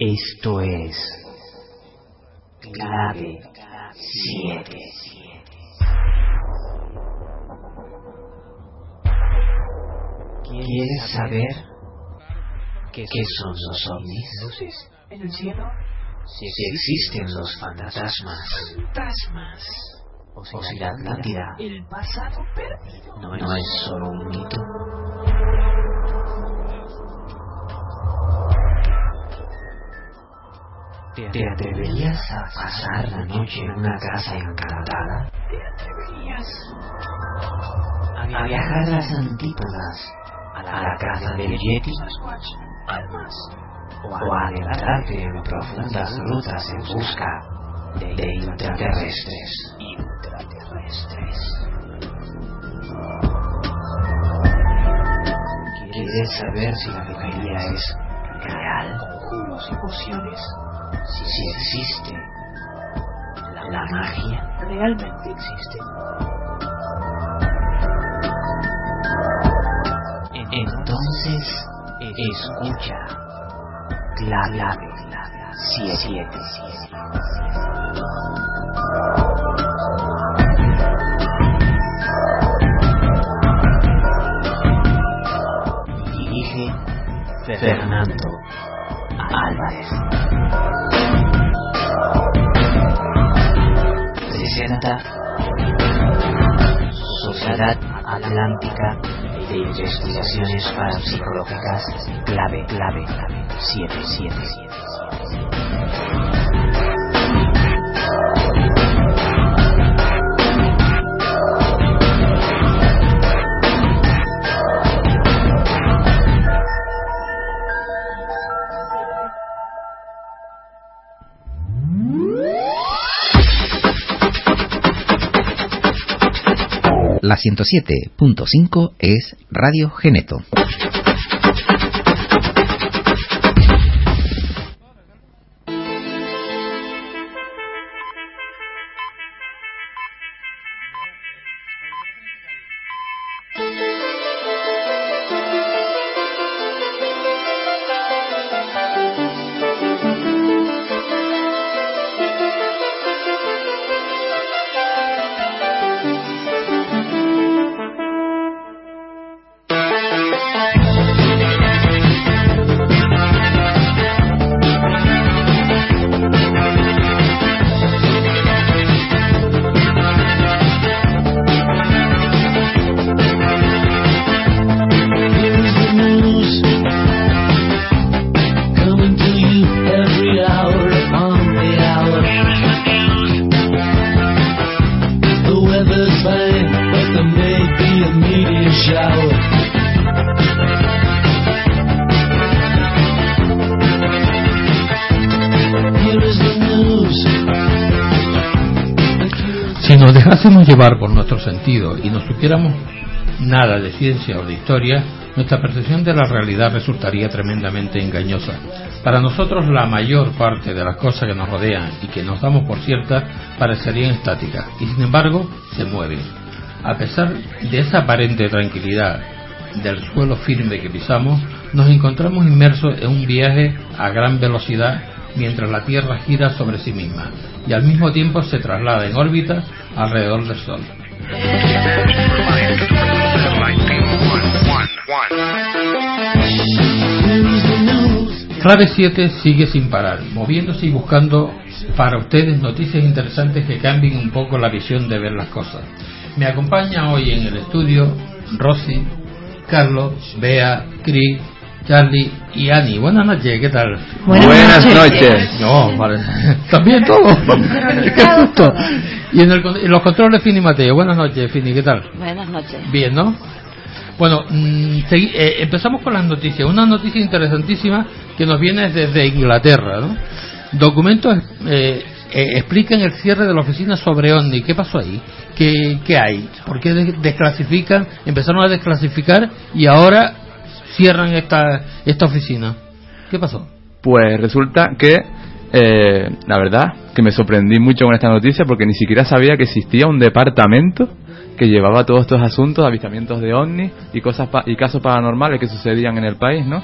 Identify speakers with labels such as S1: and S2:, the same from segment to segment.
S1: Esto es clave 7. ¿Quieres saber qué son los ovnis?
S2: en el cielo.
S1: Si existen los fantasmas
S2: Fantasmas.
S1: o si la Atlántida
S2: El pasado perdido.
S1: no es solo un mito. ¿Te atreverías a pasar la noche en una casa encantada?
S2: ¿Te atreverías?
S1: ¿A viajar a las antípodas? ¿A la casa del Yeti?
S2: Almas.
S1: ¿O a adentrarte en profundas rutas en busca de intraterrestres?
S2: Intraterrestres.
S1: ¿Quieres saber si la brujería es real?
S2: Conjuros y pociones.
S1: Si, si existe la magia.
S2: Realmente existen.
S1: Entonces, escucha. Clave 7. Dirige Fernando Álvarez. Sociedad Atlántica de Investigaciones Parapsicológicas Clave Clave 77.
S3: La 107.5 es Radio Geneto.
S4: Nos dejásemos llevar por nuestro sentido y no supiéramos nada de ciencia o de historia, nuestra percepción de la realidad resultaría tremendamente engañosa. Para nosotros la mayor parte de las cosas que nos rodean y que nos damos por ciertas parecerían estáticas y sin embargo se mueven. A pesar de esa aparente tranquilidad del suelo firme que pisamos, nos encontramos inmersos en un viaje a gran velocidad mientras la Tierra gira sobre sí misma y al mismo tiempo se traslada en órbita alrededor del Sol. Clave 7 sigue sin parar, moviéndose y buscando para ustedes noticias interesantes que cambien un poco la visión de ver las cosas. Me acompaña hoy en el estudio Rosy, Carlos, Bea, Cris, Charlie y Ani. Buenas noches, ¿qué tal?
S5: Buenas noches.
S4: No, vale. ¿También todo? ¡Qué susto! Y en, el con- en los controles Fini Mateo. Buenas noches, Fini, ¿qué tal?
S6: Buenas noches.
S4: Bien, ¿no? Bueno, mm, segui- eh, empezamos con las noticias. Una noticia interesantísima que nos viene desde Inglaterra, ¿no? documentos eh, eh, explican el cierre de la oficina sobre ONI. ¿Qué pasó ahí? ¿Qué, qué hay? ¿Por qué des- desclasifican? Empezaron a desclasificar y ahora cierran esta, esta oficina. ¿Qué pasó?
S5: Pues resulta que, eh, la verdad, que me sorprendí mucho con esta noticia porque ni siquiera sabía que existía un departamento que llevaba todos estos asuntos, avistamientos de ovnis y cosas pa- y casos paranormales que sucedían en el país, ¿no?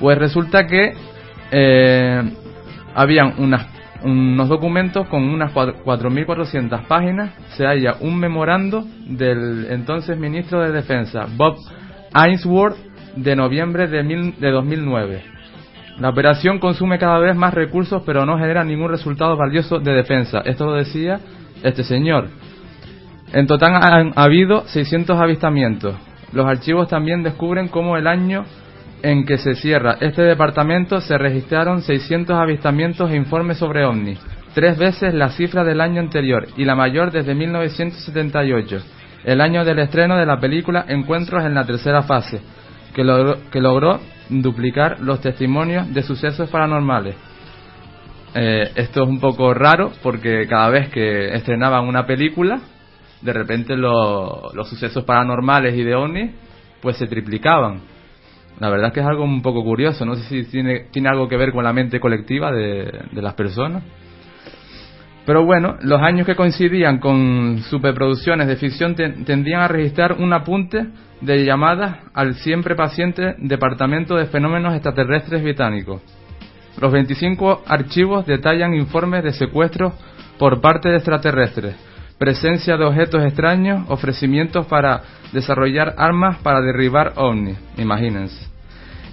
S5: Pues resulta que eh, habían unas, unos documentos con unas cuatro- 4.400 páginas. Se halla un memorando del entonces ministro de Defensa, Bob Ainsworth, de noviembre de, mil- de 2009. La operación consume cada vez más recursos, pero no genera ningún resultado valioso de defensa. Esto lo decía este señor. En total han habido 600 avistamientos. Los archivos también descubren cómo el año en que se cierra este departamento se registraron 600 avistamientos e informes sobre ovnis, tres veces la cifra del año anterior y la mayor desde 1978, el año del estreno de la película Encuentros en la tercera fase, que logró, que logró duplicar los testimonios de sucesos paranormales. Eh, esto es un poco raro porque cada vez que estrenaban una película, de repente lo- los sucesos paranormales y de ovnis pues se triplicaban. La verdad es que es algo un poco curioso, no sé si tiene, tiene algo que ver con la mente colectiva de, de las personas. Pero bueno, los años que coincidían con superproducciones de ficción ten- tendían a registrar un apunte de llamadas al siempre paciente Departamento de Fenómenos Extraterrestres Británicos. Los 25 archivos detallan informes de secuestros por parte de extraterrestres, presencia de objetos extraños, ofrecimientos para desarrollar armas para derribar ovnis, imagínense.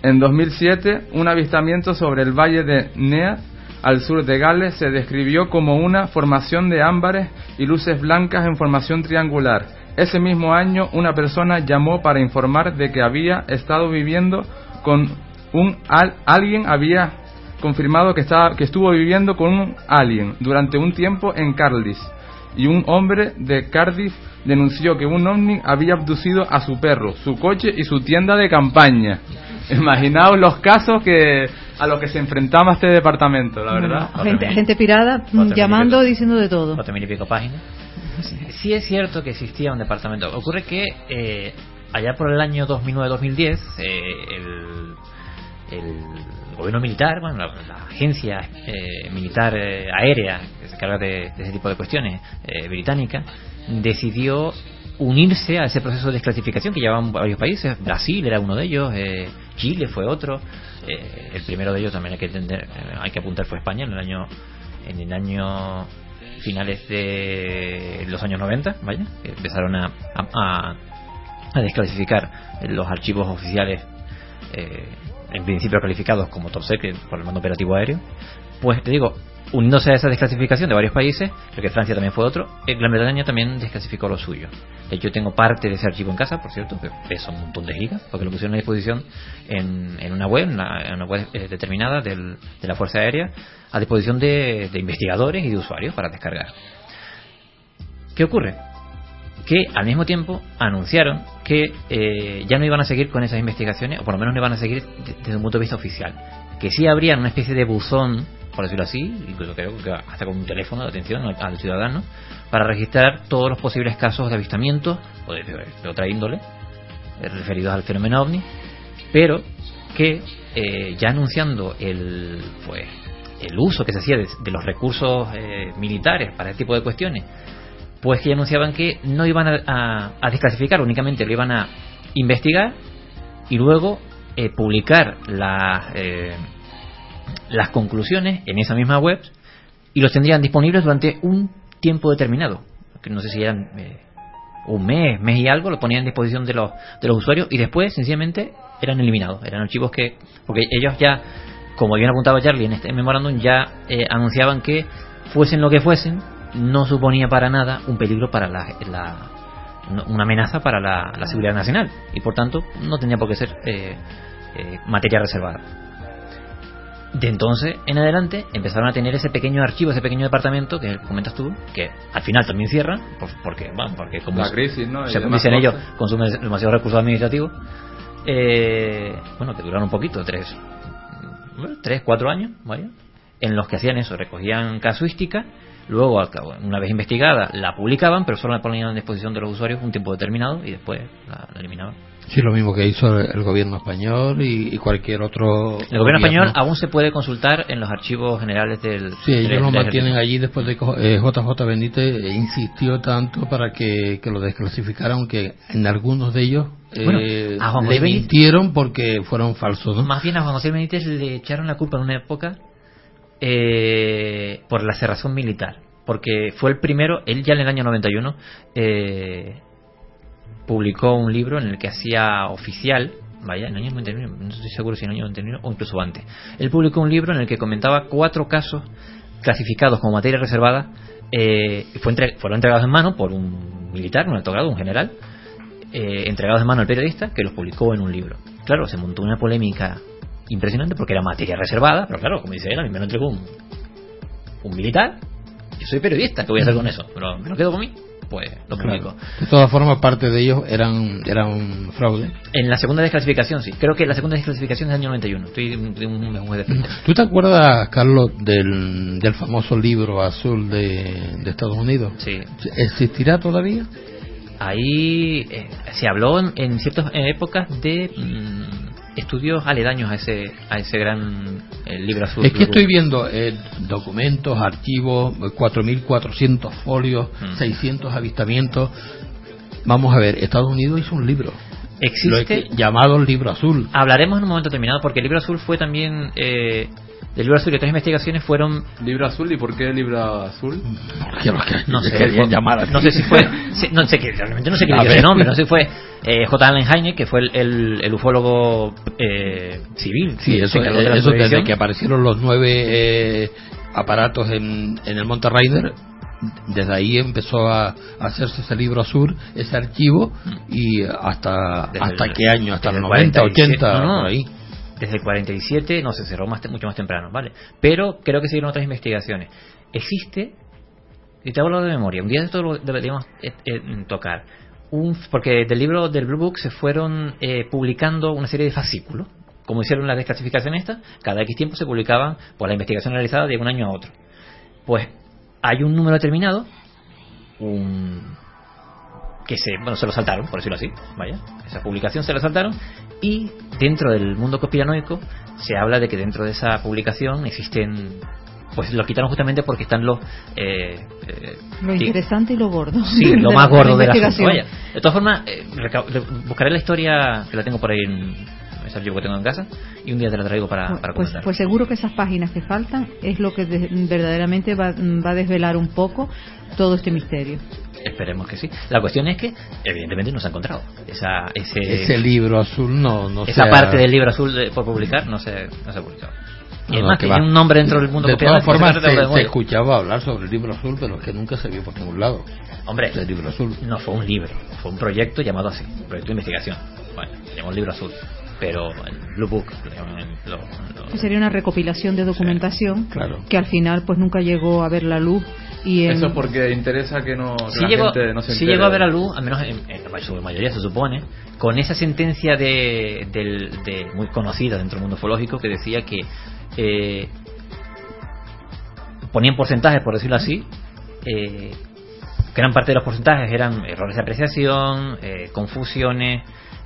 S5: En 2007, un avistamiento sobre el valle de Nea, al sur de Gales, se describió como una formación de ámbares y luces blancas en formación triangular. Ese mismo año, una persona llamó para informar de que había estado viviendo con un al- alguien había confirmado que estaba que estuvo viviendo con un alien durante un tiempo en Carlisle y un hombre de Cardiff denunció que un ovni había abducido a su perro, su coche y su tienda de campaña. Imaginaos los casos que a los que se enfrentaba este departamento, la verdad.
S6: Gente, gente pirada llamando, diciendo de todo.
S7: cuatro mil y pico páginas. Sí es cierto que existía un departamento. Ocurre que eh, allá por el año 2009-2010 eh, el, el gobierno militar, bueno, la, la agencia eh, militar eh, aérea que se encarga de, de ese tipo de cuestiones eh, británica, decidió unirse a ese proceso de desclasificación que llevaban varios países. Brasil era uno de ellos, eh, Chile fue otro. eh, el primero de ellos también hay que entender, eh, hay que apuntar fue España en el año en el año finales de los años 90, vaya, que empezaron a, a, desclasificar los archivos oficiales, eh, en principio calificados como top secret por el mando operativo aéreo. Pues te digo, uniéndose a esa desclasificación de varios países, creo que Francia también fue otro, eh, Gran Bretaña también desclasificó lo suyo. Yo tengo parte de ese archivo en casa, por cierto, que pesa un montón de gigas, porque lo pusieron a disposición en, una web, en una, web eh, determinada del- de la Fuerza Aérea, a disposición de, de investigadores y de usuarios para descargar. ¿Qué ocurre? Que al mismo tiempo anunciaron que eh, ya no iban a seguir con esas investigaciones, o por lo menos no iban a seguir de- desde un punto de vista oficial. Que sí habrían una especie de buzón, por decirlo así, incluso creo que hasta con un teléfono de atención al, ciudadano, para registrar todos los posibles casos de avistamiento o de, otra índole eh, referidos al fenómeno ovni, pero que eh, ya anunciando el pues el uso que se hacía de, los recursos eh, militares para este tipo de cuestiones, pues que anunciaban que no iban a, a- desclasificar, únicamente lo iban a investigar y luego eh, publicar las las conclusiones en esa misma web y los tendrían disponibles durante un tiempo determinado, que no sé si eran eh, un mes, mes y algo, lo ponían a disposición de los, de los usuarios y después sencillamente eran eliminados, eran archivos que, porque ellos ya, como bien apuntaba Charlie en este memorándum, ya eh, anunciaban que fuesen lo que fuesen, no suponía para nada un peligro para la, una amenaza para la, la seguridad nacional. Y por tanto no tenía por qué ser eh, eh, materia reservada. De entonces en adelante empezaron a tener ese pequeño archivo, ese pequeño departamento que comentas tú, que al final también cierran, por- porque, bueno, porque como
S5: La crisis, ¿no? Y
S7: se dicen ellos,
S5: cosas.
S7: consume demasiados recursos administrativos. Eh, bueno, que duraron un poquito, tres, tres, cuatro años, vaya. en los que hacían eso, recogían casuística, luego, una vez investigada, la publicaban, pero solo la ponían a disposición de los usuarios un tiempo determinado y después la, la eliminaban.
S4: Sí, lo mismo que hizo el, gobierno español y, y cualquier otro.
S7: El gobierno español aún se puede consultar en los archivos generales del.
S4: Sí, ellos
S7: del-
S4: lo mantienen allí después de que eh, JJ Benítez eh, insistió tanto para que, que lo desclasificaran, aunque en algunos de ellos eh,
S7: Bueno, a Juan
S4: le
S7: Benítez-
S4: mintieron porque fueron falsos, ¿no?
S7: Más bien a Juan José Benítez le echaron la culpa en una época eh, por la cerrazón militar. Porque fue el primero, él ya en el año 91 eh, publicó un libro en el que hacía oficial, vaya, en el año 91, no estoy seguro si en el año 91 o incluso antes. Él publicó un libro en el que comentaba cuatro casos clasificados como materia reservada, eh, fue entre- fueron entregados en mano por un militar, un alto grado, un general, eh, entregados en mano al periodista que los publicó en un libro. Claro, se montó una polémica impresionante porque era materia reservada, pero claro, como dice él, a mí me lo entregó un, un militar. Yo soy periodista, ¿qué voy a hacer con eso? ¿Pero me lo quedo con mí? Pues lo publico.
S4: Claro. De todas formas, parte de ellos eran, eran fraude.
S7: En la segunda desclasificación, sí. Creo que la segunda desclasificación es del año 91. Estoy de un, un mes de frente.
S4: ¿Tú te acuerdas, Carlos, del, del famoso libro azul de, de Estados Unidos?
S7: Sí.
S4: ¿Existirá todavía?
S7: Ahí eh, se habló en, en ciertas épocas de mm, estudios aledaños a ese a ese gran eh, libro azul.
S4: Es que estoy viendo eh, documentos, archivos, eh, 4.400 folios,
S7: Mm.
S4: 600 avistamientos. Vamos a ver, Estados Unidos hizo un libro. Lo
S7: Existe.
S4: que- llamado el libro azul.
S7: Hablaremos en un momento determinado porque el libro azul fue también. Eh, del libro azul y otras investigaciones fueron.
S5: ¿Libro azul? ¿Y por qué libro azul?
S4: Porque los que
S7: No sé,
S4: querían llamar así.
S7: no sé si fue. si- no sé, que, realmente no sé quién
S4: A
S7: dio ese nombre. No sé si fue eh, J. Allen Hynek, que fue el, el, el ufólogo eh, civil.
S4: Sí,
S7: que
S4: eso,
S7: de la
S4: eso desde que aparecieron los nueve eh, aparatos en, en el Monte Raider, desde ahí empezó a, a hacerse ese libro azul, ese archivo, y hasta
S7: Desde
S4: hasta
S7: el-
S4: qué año, hasta el 90,
S7: 47,
S4: 80,
S7: no, no.
S4: por ahí.
S7: Desde el 47, no se cerró más, mucho más temprano, ¿vale? Pero creo que siguieron otras investigaciones. Existe, y te hablo de memoria, un día de esto lo deberíamos eh, eh, tocar. Un, porque del libro del Blue Book se fueron eh, publicando una serie de fascículos. Como hicieron la desclasificación esta, cada X tiempo se publicaban por la investigación realizada de un año a otro. Pues hay un número determinado, un que se, bueno, se lo saltaron, por decirlo así, vaya, esa publicación se la saltaron y dentro del mundo conspiranoico se habla de que dentro de esa publicación existen, pues lo quitaron justamente porque están los, eh, eh,
S6: Lo interesante y lo gordo.
S7: sí, lo
S6: de
S7: más
S6: la
S7: gordo de la. Vaya, de todas formas, eh, buscaré la historia que la tengo por ahí en ese archivo que tengo en casa y un día te la traigo para, para
S6: Pues,
S7: comentar.
S6: pues seguro que esas páginas que faltan es lo que de- verdaderamente va, va a desvelar un poco todo este misterio.
S7: Esperemos que sí. La cuestión es que, evidentemente, no se ha encontrado. Esa, ese,
S4: Ese libro azul no, no
S7: esa parte del libro azul de- por publicar no se, no se ha publicado. Y
S4: No,
S7: es
S4: no,
S7: más,
S4: que
S7: tiene un nombre dentro del mundo
S4: De todas
S7: conspiranoico,
S4: formas,
S7: se de
S4: se, escuchaba hablar sobre el libro azul, pero que nunca se vio por ningún lado.
S7: Hombre,
S4: El libro azul.
S7: no fue un libro, fue un proyecto llamado así, un proyecto de investigación. Bueno, se llamó el libro azul, pero el Blue Book, lo lo-
S6: sería una recopilación de documentación
S4: Claro.
S6: que al final pues nunca llegó a ver la luz y en-
S5: Eso es porque interesa que no que
S7: sí
S5: la
S7: llegó,
S5: gente no se entere.
S7: llegó a ver a luz, al menos en, en la su mayoría se supone, con esa sentencia de, del- de- muy conocida dentro del mundo ufológico que decía que eh, ponían porcentajes, por decirlo así, eh, gran parte de los porcentajes eran errores de apreciación, eh, confusiones,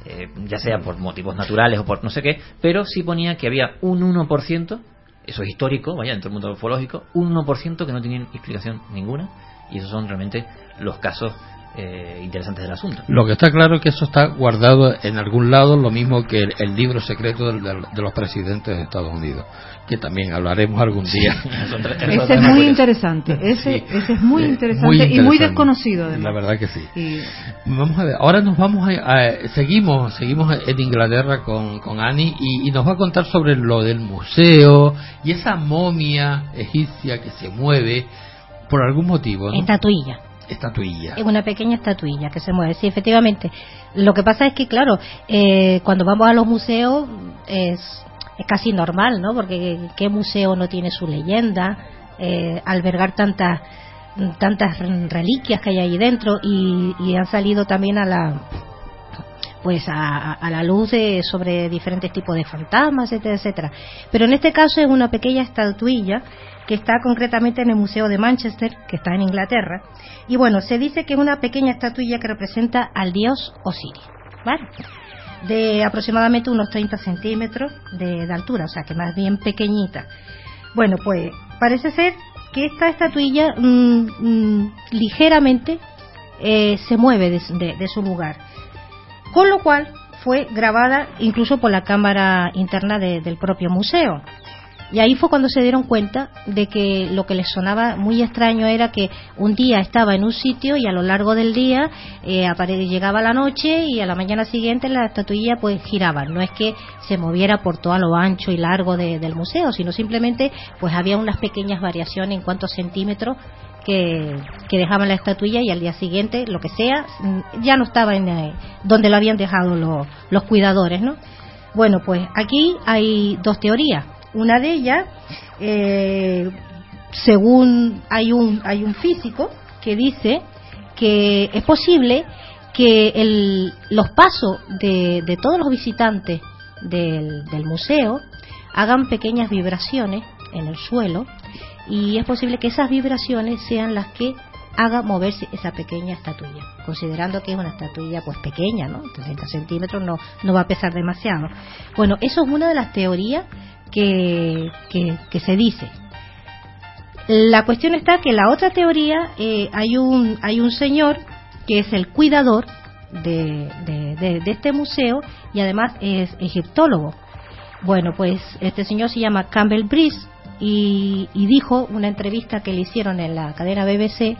S7: eh, ya sea por motivos naturales o por no sé qué, pero sí ponía que había un 1%, eso es histórico, vaya, dentro del mundo ufológico, un 1% que no tenían explicación ninguna, y esos son realmente los casos eh, interesantes del asunto.
S4: Lo que está claro es que eso está guardado en algún lado, lo mismo que el, el libro secreto del- del- de, los presidentes de Estados Unidos, que también hablaremos algún día.
S6: Ese es muy interesante, ese,
S4: Sí.
S6: ese es muy
S4: Eh,
S6: interesante,
S4: muy
S6: y muy desconocido además.
S4: La verdad que sí.
S6: Y
S4: Vamos a ver, ahora nos vamos a, a- seguimos, seguimos en Inglaterra con, con Annie y, y nos va a contar sobre lo del museo y esa momia egipcia que se mueve por algún motivo, ¿no?
S8: Estatuilla.
S4: Estatuilla.
S8: Es una pequeña estatuilla que se mueve. Sí, efectivamente. Lo que pasa es que, claro, eh, cuando vamos a los museos es, casi normal, ¿no? Porque ¿qué museo no tiene su leyenda? Eh, albergar tantas tantas reliquias que hay ahí dentro y, y han salido también a la pues a, a la luz de, sobre diferentes tipos de fantasmas, etcétera, etcétera. Pero en este caso es una pequeña estatuilla que está concretamente en el Museo de Manchester, que está en Inglaterra. Y bueno, se dice que es una pequeña estatuilla que representa al dios Osiris, ¿vale? De aproximadamente unos 30 centímetros de, de altura, o sea que más bien pequeñita. Bueno, pues parece ser que esta estatuilla mm, mm, ligeramente eh, se mueve de, de- de su lugar. Con lo cual fue grabada incluso por la cámara interna de- del propio museo. Y ahí fue cuando se dieron cuenta de que lo que les sonaba muy extraño era que un día estaba en un sitio y a lo largo del día eh, llegaba la noche y a la mañana siguiente la estatuilla pues giraba. No es que se moviera por todo lo ancho y largo de- del museo, sino simplemente pues había unas pequeñas variaciones en cuanto a centímetros que, que dejaban la estatuilla y al día siguiente, lo que sea, mm, ya no estaba en eh, donde lo habían dejado los, los cuidadores, ¿no? Bueno, pues aquí hay dos teorías. Una de ellas, eh, según hay un, hay un físico que dice que es posible que el- los pasos de, de todos los visitantes del, del museo hagan pequeñas vibraciones en el suelo y es posible que esas vibraciones sean las que haga moverse esa pequeña estatuilla, considerando que es una estatuilla pues pequeña, ¿no? 30 centímetros no, no va a pesar demasiado. Bueno, eso es una de las teorías que, que, que se dice. La cuestión está que la otra teoría, eh, hay, un, hay un señor que es el cuidador de, de- de- este museo y además es egiptólogo. Bueno, pues este señor se llama Campbell Brice y, y dijo una entrevista que le hicieron en la cadena BBC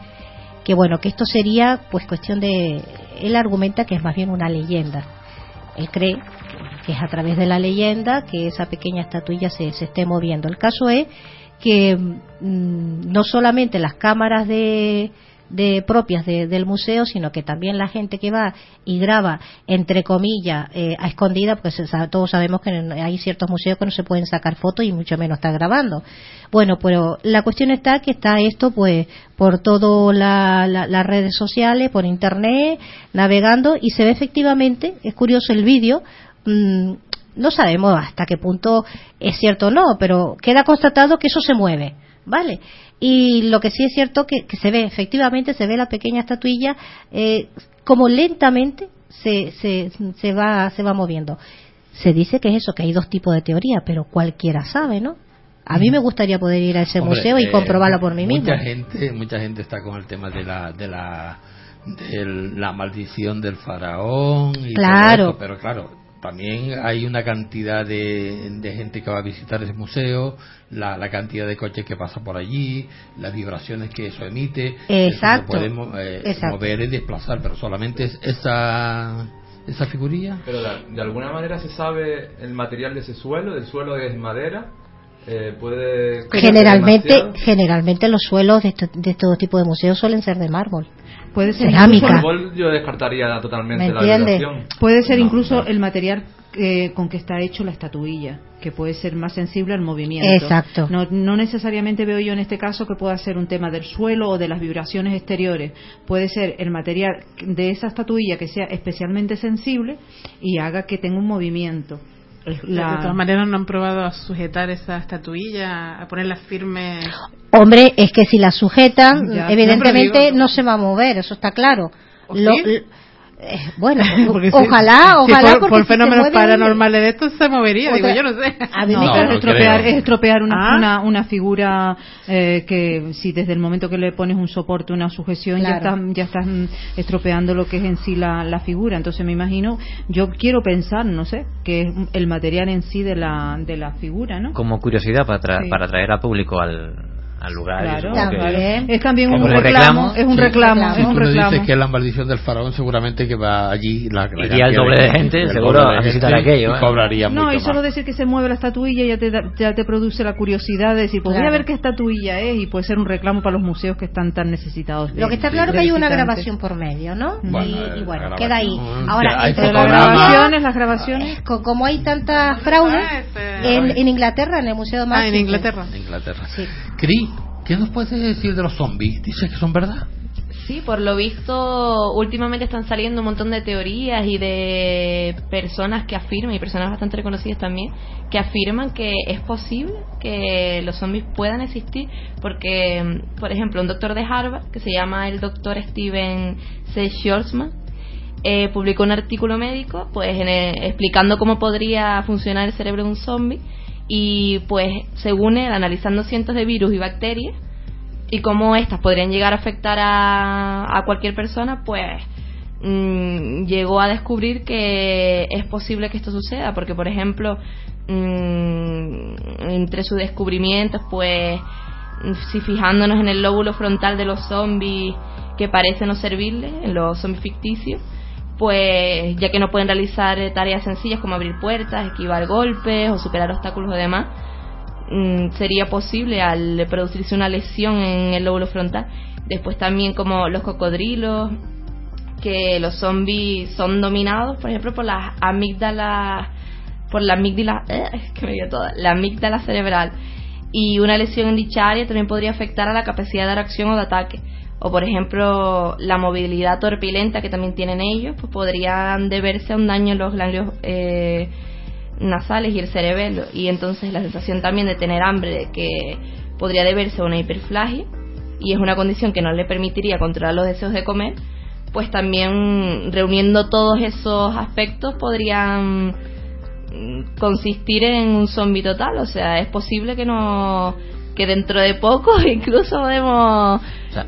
S8: que bueno, que esto sería pues cuestión de... Él argumenta que es más bien una leyenda. Él cree que es a través de la leyenda que esa pequeña estatuilla se, esté moviendo. El caso es que mm, no solamente las cámaras de, de propias de- del museo, sino que también la gente que va y graba, entre comillas, eh, a escondida, porque se todos sabemos que hay ciertos museos que no se pueden sacar fotos y mucho menos estar grabando. Bueno, pero la cuestión está que está esto, pues, por todas la, la- las redes sociales, por internet, navegando, y se ve efectivamente, es curioso el vídeo, mm, no sabemos hasta qué punto es cierto o no, pero queda constatado que eso se mueve, ¿vale? Y lo que sí es cierto que, que se ve, efectivamente, se ve la pequeña estatuilla eh, como lentamente se, se, se, va, se va moviendo. Se dice que es eso, que hay dos tipos de teoría, pero cualquiera sabe, ¿no? A mí me gustaría poder ir a ese
S4: Hombre,
S8: museo y
S4: eh,
S8: comprobarlo por mí mismo.
S4: mucha gente mucha gente está con el tema de la de la de la maldición del faraón y todo
S8: Claro.
S4: eso, pero claro también hay una cantidad de, de gente que va a visitar ese museo, la, la cantidad de coches que pasa por allí, las vibraciones que eso emite,
S8: Exacto.
S4: eso mo- eh,
S8: Exacto.
S4: mover y desplazar, pero solamente es esa esa figurilla.
S5: Pero de, de alguna manera se sabe el material de ese suelo, del suelo es madera, eh, puede...
S8: Generalmente, generalmente los suelos de, de todo tipo de museos suelen ser de mármol.
S6: Puede ser
S8: Cerámica.
S6: incluso-
S5: Fútbol yo descartaría totalmente
S8: ¿Me
S5: la vibración.
S6: Puede ser
S5: No,
S6: incluso
S5: no.
S6: el material eh, con que está hecho la estatuilla, que puede ser más sensible al movimiento.
S8: Exacto.
S6: No, no necesariamente veo yo en este caso que pueda ser un tema del suelo o de las vibraciones exteriores. Puede ser el material de esa estatuilla que sea especialmente sensible y haga que tenga un movimiento. Es la-
S9: De todas maneras no han probado a sujetar esa estatuilla, a ponerla firme.
S8: Hombre, es que si la sujetan,
S9: Ya,
S8: evidentemente
S9: no, pero digo-
S8: no se va a mover, eso está claro.
S9: ¿O
S8: Lo-
S9: sí?
S8: Eh, bueno,
S9: Porque si-
S8: ojalá,
S9: si
S8: ojalá,
S9: por,
S8: porque
S9: por
S8: si
S9: fenómenos paranormales de estos se movería,
S8: Otra-
S9: digo, yo no sé.
S8: A mí
S4: No,
S8: me
S4: no
S8: encanta-
S6: es estropear, es estropear una,
S9: Ah.
S6: una, una figura eh, que si desde el momento que le pones un soporte, una sujeción, ya estás ya estás mm, estropeando lo que es en sí la, la figura. Entonces me imagino, yo quiero pensar, no sé, que es el material en sí de la, de la figura, ¿no?
S7: Como curiosidad para, tra-
S6: Sí.
S7: para atraer al público al, al lugar.
S6: Claro,
S7: supongo que-
S8: También.
S6: Es también un reclamo,
S7: reclamo,
S6: es un
S4: sí.
S6: reclamo,
S4: Si
S6: es un
S4: tú
S6: reclamo.
S4: dices que es la maldición del faraón, seguramente que va allí la, la
S7: Iría el doble de gente,
S4: el
S7: seguro,
S4: de
S7: a visitar
S4: gente
S7: aquello,
S4: y
S7: ¿eh?
S4: cobraría
S6: No, y solo
S4: más.
S6: decir que se mueve la estatuilla ya te, da- ya te produce la curiosidad de decir, pues voy a
S8: Claro.
S6: ver qué estatuilla es y puede ser un reclamo para los museos que están tan necesitados. de-
S8: Lo que está claro que hay una grabación por medio, ¿no?
S4: Bueno,
S8: y,
S4: eh,
S8: y bueno, queda ahí. Ahora, entre
S6: las grabaciones, las grabaciones.
S8: co- como hay tantas fraudes
S9: Ah, ese-
S8: en, Inglaterra, en el Museo de
S9: Ah, en. Inglaterra.
S4: En Inglaterra.
S8: Sí.
S4: Cri, ¿qué nos puedes decir de los zombies? Dices que son verdad.
S10: Sí, por lo visto, últimamente están saliendo un montón de teorías y de personas que afirman, y personas bastante reconocidas también, que afirman que es posible que los zombies puedan existir, porque, por ejemplo, un doctor de Harvard, que se llama el doctor Steven C. Schwarzman, eh, publicó un artículo médico pues en el- explicando cómo podría funcionar el cerebro de un zombie y pues según él analizando cientos de virus y bacterias y cómo estas podrían llegar a afectar a, cualquier persona pues mm, llegó a descubrir que es posible que esto suceda. Porque por ejemplo mm, entre sus descubrimientos pues si fijándonos en el lóbulo frontal de los zombies que parece no servirles en los zombies ficticios pues ya que no pueden realizar eh, tareas sencillas como abrir puertas, esquivar golpes o superar obstáculos y demás, mm, sería posible al producirse una lesión en el lóbulo frontal. Después también como los cocodrilos, que los zombies son dominados, por ejemplo, por las amígdalas, por la amígdala, eh, que me dio toda, la amígdala cerebral. Y una lesión en dicha área también podría afectar a la capacidad de reacción o de ataque. O, por ejemplo, la movilidad torpilenta que también tienen ellos, pues podrían deberse a un daño en los ganglios eh, nasales y el cerebelo. Y entonces la sensación también de tener hambre, que podría deberse a una hiperplagia, y es una condición que no le permitiría controlar los deseos de comer, pues también reuniendo todos esos aspectos podrían mm, consistir en un zombie total. O sea, es posible que no que dentro de poco incluso podemos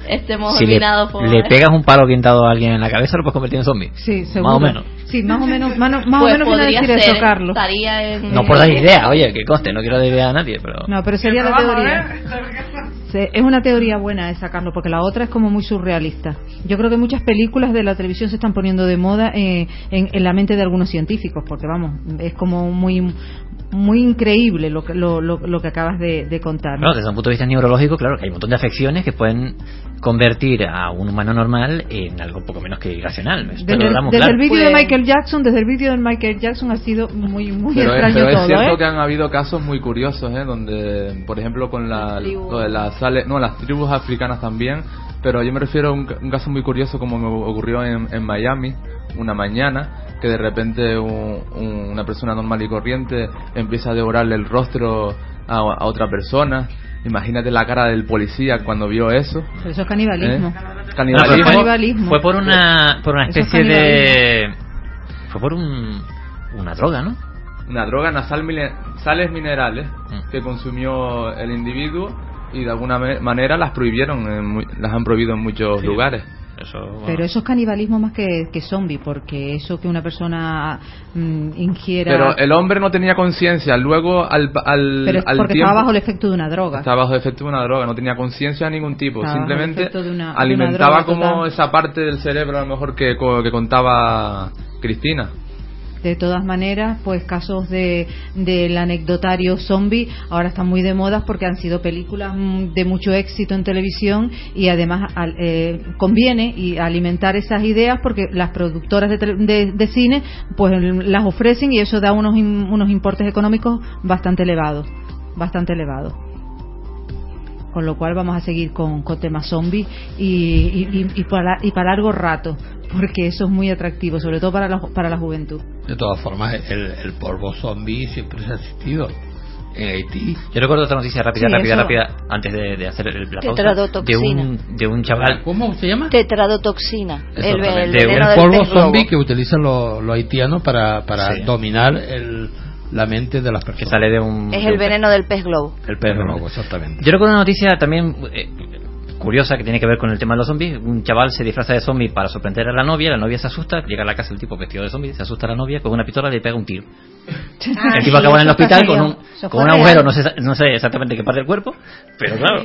S10: estemos
S7: Si le,
S10: dominados por
S7: le pegas un palo pintado a alguien en la cabeza, lo puedes convertir en zombie.
S6: Sí, seguro.
S7: Más o menos.
S6: Sí, más o menos, más, más
S10: Pues
S6: o menos
S10: podría
S6: decir
S10: ser,
S6: eso, Carlos.
S10: estaría en-
S7: No por dar idea, oye, que coste, no quiero dar idea a nadie, pero.
S6: No, pero sería la teoría. Sí, es una teoría buena esa, Carlos, porque la otra es como muy surrealista. Yo creo que muchas películas de la televisión se están poniendo de moda eh, en, en la mente de algunos científicos, porque vamos, es como muy muy increíble lo que, lo, lo, lo que acabas de, de contar. ¿no?
S7: Desde un punto de vista neurológico, claro, que hay un montón de afecciones que pueden convertir a un humano normal en algo poco menos que irracional. Esto
S6: Desde,
S7: lo
S6: el-
S7: damos
S6: desde
S7: claro.
S6: el vídeo de
S10: Pues-
S6: Michael Jackson, desde el vídeo de Michael Jackson ha sido muy muy
S5: Pero, es-
S6: extraño
S5: pero es cierto
S6: ¿eh?
S5: que han habido casos muy curiosos, ¿eh? Donde, por ejemplo, con la, lo de las no, las tribus africanas también, pero yo me refiero a un, ca- un caso muy curioso como me ocurrió en, en Miami una mañana, que de repente un- un- una persona normal y corriente empieza a devorarle el rostro a, a otra persona. Imagínate la cara del policía cuando vio eso.
S6: Pero eso es canibalismo.
S5: ¿eh?
S7: No,
S5: Canibalismo.
S7: fue,
S6: Canibalismo.
S7: fue por una, por una
S6: Eso es
S7: especie de. Fue por un, una droga, ¿no?
S5: una droga nasal mine- sales minerales
S7: Mm.
S5: que consumió el individuo y de alguna me- manera las prohibieron, en mu- las han prohibido en muchos lugares.
S7: Eso, bueno.
S6: Pero eso es canibalismo más que, que zombie, porque eso que una persona mm, ingiera.
S5: Pero el hombre no tenía conciencia, luego al, al,
S6: Pero es
S5: al
S6: porque
S5: tiempo
S6: estaba bajo el efecto de una droga.
S5: estaba bajo efecto de una droga, no tenía conciencia de ningún tipo,
S6: Estaba el
S5: simplemente
S6: de una- de
S5: alimentaba
S6: droga
S5: como
S6: total.
S5: esa parte del cerebro a lo mejor que, co- que contaba Cristina.
S6: De todas maneras, pues casos de del anecdotario zombie ahora están muy de moda porque han sido películas mm, de mucho éxito en televisión y además al- eh, conviene y alimentar esas ideas porque las productoras de, de- de cine pues las ofrecen y eso da unos unos importes económicos bastante elevados, bastante elevados. Con lo cual vamos a seguir con, con temas zombie y, y, y- y para, y para largo rato, porque eso es muy atractivo, sobre todo para la, para la juventud.
S4: De todas formas, el, el polvo zombie siempre se ha existido. En Haití.
S7: Yo recuerdo otra noticia rápida,
S6: Sí,
S7: rápida,
S6: eso-
S7: rápida, antes de, de hacer el, la pausa. De
S11: Tetradotoxina.
S7: un, de un chaval.
S4: ¿Cómo se llama?
S11: Tetradotoxina. El, el
S4: el
S11: del
S4: polvo
S11: pez globo.
S4: zombie que utilizan los, los haitianos para, para
S7: Sí.
S4: dominar el, la mente de las
S7: Que
S4: personas.
S7: sale de un.
S11: Es
S7: de
S11: el
S7: un-
S11: veneno del pez globo.
S7: El perro.
S4: Pero, exactamente.
S7: Yo recuerdo una noticia también eh, curiosa que tiene que ver con el tema de los zombies. Un chaval se disfraza de zombie para sorprender a la novia, la novia se asusta, llega a la casa el tipo vestido de zombie, se asusta a la novia, con una pistola le pega un tiro.
S8: Ah,
S7: el tipo
S8: sí,
S7: acaba en el hospital con un, con un agujero, no sé, no sé exactamente qué parte del cuerpo, pero claro,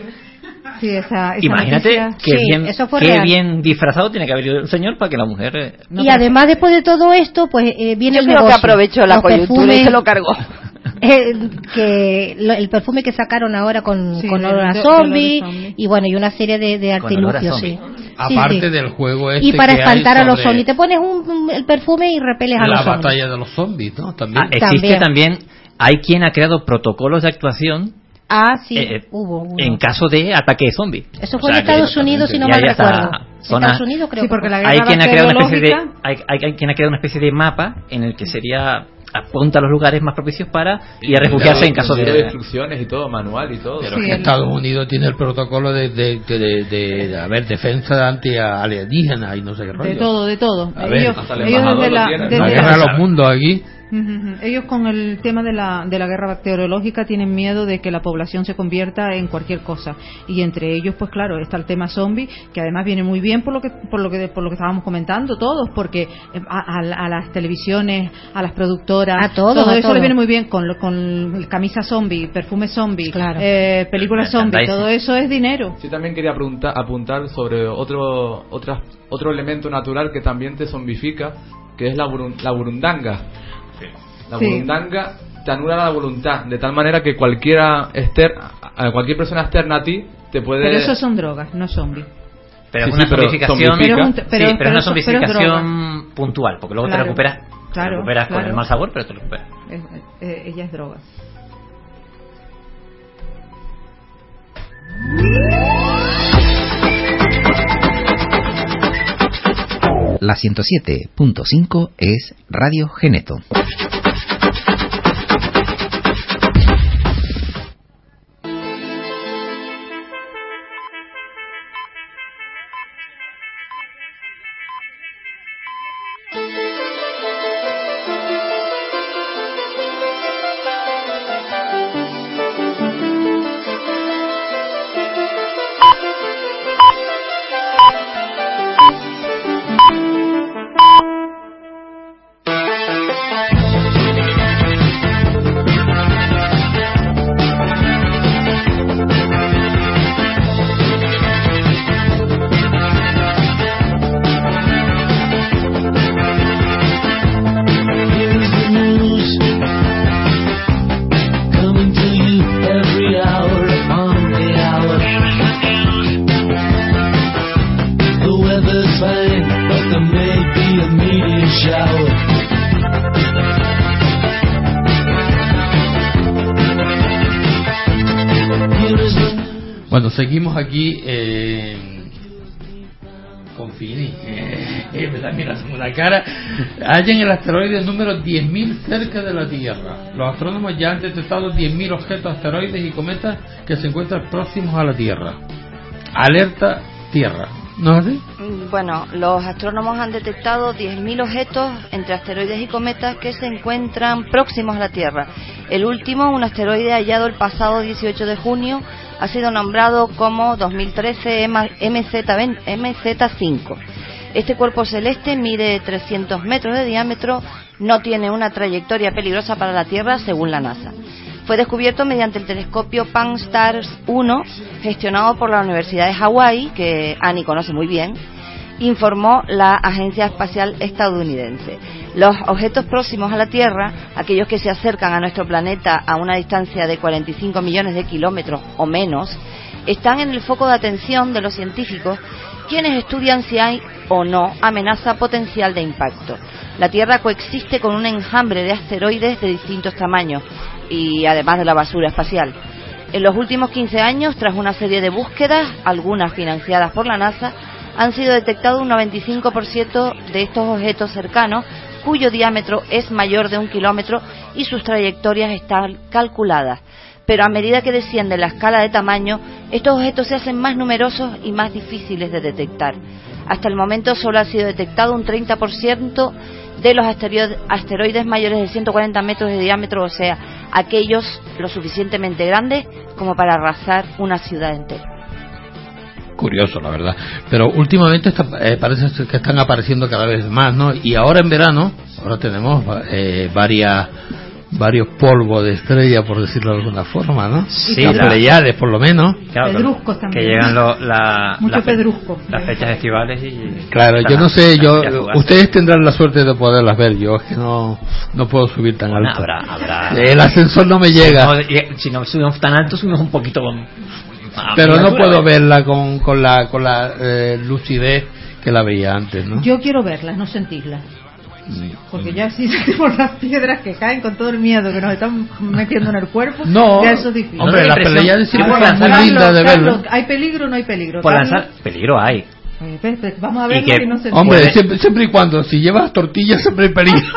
S6: Sí, esa, esa
S7: imagínate qué,
S8: Sí,
S7: bien,
S8: eso fue
S7: qué bien disfrazado tiene que haber ido el señor para que la mujer... eh,
S8: y además después de todo esto, pues eh, viene
S11: Yo
S8: el
S11: creo que aprovechó la coyuntura y
S8: perfumes,
S11: se lo cargó.
S8: eh, que lo- el perfume que sacaron ahora con,
S6: Sí,
S8: con olor a zombie
S6: zombie.
S8: y bueno y una serie de, de artilugios sí.
S4: Aparte
S8: sí.
S4: del juego este
S8: y para
S4: que hay
S8: espantar a los zombies te pones un, un- el perfume y repeles a
S4: la
S8: los zombies
S4: batalla de los zombies, ¿no? También.
S7: Ah, existe
S8: También.
S7: también, hay quien ha creado protocolos de actuación
S8: ah sí
S7: eh, eh,
S8: hubo uno.
S7: en caso de ataque de zombie.
S8: eso
S7: O
S8: fue en
S7: sea que-
S8: Estados Unidos si no mal
S7: hay
S8: recuerdo
S7: zonas.
S8: Estados Unidos creo
S6: Sí, porque
S8: que
S6: la
S8: fue.
S7: hay
S6: guerra
S7: quien ha creado una especie de hay, hay- hay quien ha creado una especie de mapa en el que sería apunta a los lugares más propicios para ir a refugiarse en caso de
S5: instrucciones y todo, manual y todo.
S4: Pero es que Estados Unidos tiene el protocolo de, de, de, de- de- de haber defensa anti-alienígena y no sé qué rollo.
S6: De todo, de todo.
S4: A ver,
S6: ellos,
S4: hasta el
S6: ellos desde
S4: lo
S6: la, desde
S4: La
S6: la-
S4: guerra de los mundos aquí.
S6: Ellos con el tema de la, de la guerra bacteriológica tienen miedo de que la población se convierta en cualquier cosa y entre ellos pues claro está el tema zombie que además viene muy bien por lo que por lo que por lo que estábamos comentando todos porque eh, a, a- a las televisiones a las productoras
S8: A todos,
S6: todo
S8: a
S6: eso
S8: todos.
S6: le viene muy bien con lo- con camisa zombie perfume zombie
S8: Claro.
S6: eh, películas zombie todo eso es dinero
S5: Sí, también quería apuntar, apuntar sobre otro, otras- otro elemento natural que también te zombifica, que es la, burun- la burundanga. La
S6: Sí.
S5: burundanga te anula la voluntad, de tal manera que cualquiera exter, cualquier persona externa a ti te puede...
S6: pero eso son drogas no zombies
S7: pero
S5: Sí,
S7: es una
S5: sí, pero
S7: zombificación
S5: zombifica.
S6: Pero es un-
S7: sí,
S6: pero-
S7: pero, es una
S6: es
S7: zombificación puntual porque luego
S6: Claro.
S7: te recuperas te
S6: Claro,
S7: recuperas con
S6: claro.
S7: el mal sabor pero te recuperas
S6: eh, ella es droga
S3: La 107.5 es Radio Geneto.
S4: Seguimos aquí eh, con Fini. Eh, me da mira una cara. Hallan el asteroide número 10.000 cerca de la Tierra. Los astrónomos ya han detectado 10.000 objetos, asteroides y cometas que se encuentran próximos a la Tierra. Alerta Tierra. ¿No es así?
S11: Mm, Bueno, los astrónomos han detectado 10.000 objetos entre asteroides y cometas que se encuentran próximos a la Tierra. El último, un asteroide hallado el pasado 18 de junio, ha sido nombrado como 2013 MZ20 MZ5. Este cuerpo celeste mide 300 metros de diámetro, no tiene una trayectoria peligrosa para la Tierra según la NASA. Fue descubierto mediante el telescopio Pan-STARRS 1, gestionado por la Universidad de Hawái, que Annie conoce muy bien, informó la Agencia Espacial Estadounidense. Los objetos próximos a la Tierra, aquellos que se acercan a nuestro planeta a una distancia de 45 millones de kilómetros o menos, están en el foco de atención de los científicos, quienes estudian si hay o no amenaza potencial de impacto. La Tierra coexiste con un enjambre de asteroides de distintos tamaños y además de la basura espacial. En los últimos 15 años, tras una serie de búsquedas, algunas financiadas por la NASA, han sido detectados un 95% de estos objetos cercanos cuyo diámetro es mayor de un kilómetro y sus trayectorias están calculadas. Pero a medida que desciende la escala de tamaño, estos objetos se hacen más numerosos y más difíciles de detectar. Hasta el momento solo ha sido detectado un 30% de los asteroides, mayores de 140 metros de diámetro, o sea, aquellos lo suficientemente grandes como para arrasar una ciudad entera.
S4: Curioso, la verdad. Pero últimamente está- eh, parece ser que están apareciendo cada vez más, ¿no? Y ahora en verano, ahora tenemos eh, varias varios polvos de estrella, por decirlo de alguna forma, ¿no?
S7: Sí,
S4: Las
S7: la-
S4: Pleiades, por lo menos.
S7: Claro,
S6: Pedruscos
S7: que
S6: también.
S7: llegan lo- la,
S6: Mucho
S7: fe-
S6: pedrusco.
S7: las fechas estivales y
S4: Claro, yo no sé, yo ustedes tendrán la suerte de poderlas ver, yo es que no no puedo subir tan
S7: Bueno,
S4: alto.
S7: habrá, habrá.
S4: El ascensor no me llega.
S7: No, y- si no subimos tan alto, subimos un poquito con. a
S4: pero no puedo verla con, con la con la eh, lucidez que la veía antes, ¿no?
S6: Yo quiero verlas, no sentirlas.
S4: Mm.
S6: Porque ya si sentimos las piedras que caen con todo el miedo que nos están metiendo en el cuerpo,
S4: No,
S6: ya eso es difícil.
S4: hombre, las Pleiades siempre
S6: Carlos,
S4: son muy lindas de verlo.
S6: ¿Hay peligro o no hay peligro?
S7: Por lanzar, peligro hay.
S6: Eh, espera, espera, Vamos a
S7: Y
S6: verlo
S7: que-
S6: no se
S4: Hombre, siempre, siempre y cuando, si llevas tortillas, siempre hay peligro.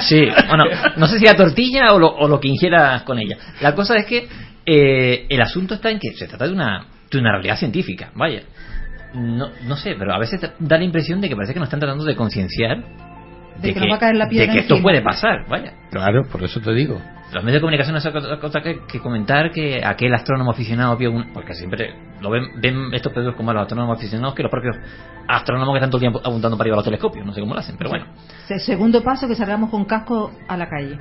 S7: Sí, bueno, no sé si la tortilla o lo, o lo que ingieras con ella. La cosa es que eh, el asunto está en que se trata de una, de una realidad científica, vaya. No, no sé, pero a veces da la impresión de que parece que nos están tratando de concienciar
S6: De que nos va a caer la
S7: de que esto puede pasar, vaya.
S4: Claro, por eso te digo.
S7: Los medios de comunicación no es otra cosa que, que comentar que aquel astrónomo aficionado vio un... Porque siempre lo ven, ven estos pedidos como los astrónomos aficionados que los propios astrónomos que están todo el tiempo apuntando para arriba a los telescopios. No sé cómo lo hacen, pero bueno.
S6: Se- Segundo paso, que salgamos con casco a la calle.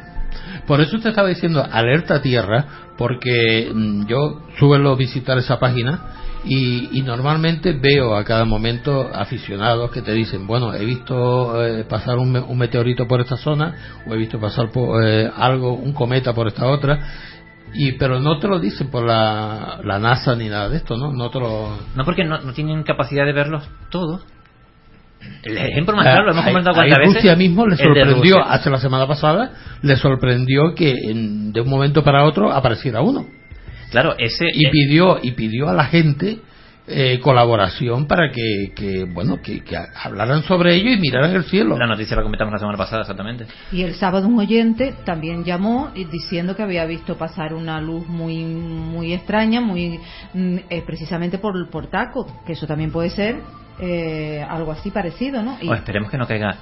S4: Por eso te estaba diciendo alerta tierra, porque mm, yo suelo visitar esa página y, y normalmente veo a cada momento aficionados que te dicen, bueno, he visto eh, pasar un, un meteorito por esta zona o he visto pasar por, eh, algo, un cometa por esta otra. Y, pero no te lo dicen por la, la NASA ni nada de esto, ¿no? No te lo...
S7: No porque no, no tienen capacidad de verlos todos. El ejemplo más claro, lo hemos comentado cuántas veces.
S4: Rusia mismo le sorprendió, hace la semana pasada, le sorprendió que en- de un momento para otro apareciera uno.
S7: Claro, ese.
S4: y pidió y pidió a la gente eh, colaboración para que, que, bueno que, que hablaran sobre ello y miraran el cielo
S7: La noticia la comentamos la semana pasada, exactamente.
S6: Y el sábado un oyente también llamó y diciendo que había visto pasar una luz muy muy extraña, muy mm, eh, precisamente por por taco, que eso también puede ser eh, algo así parecido, ¿no? Y-
S7: O esperemos que no caiga.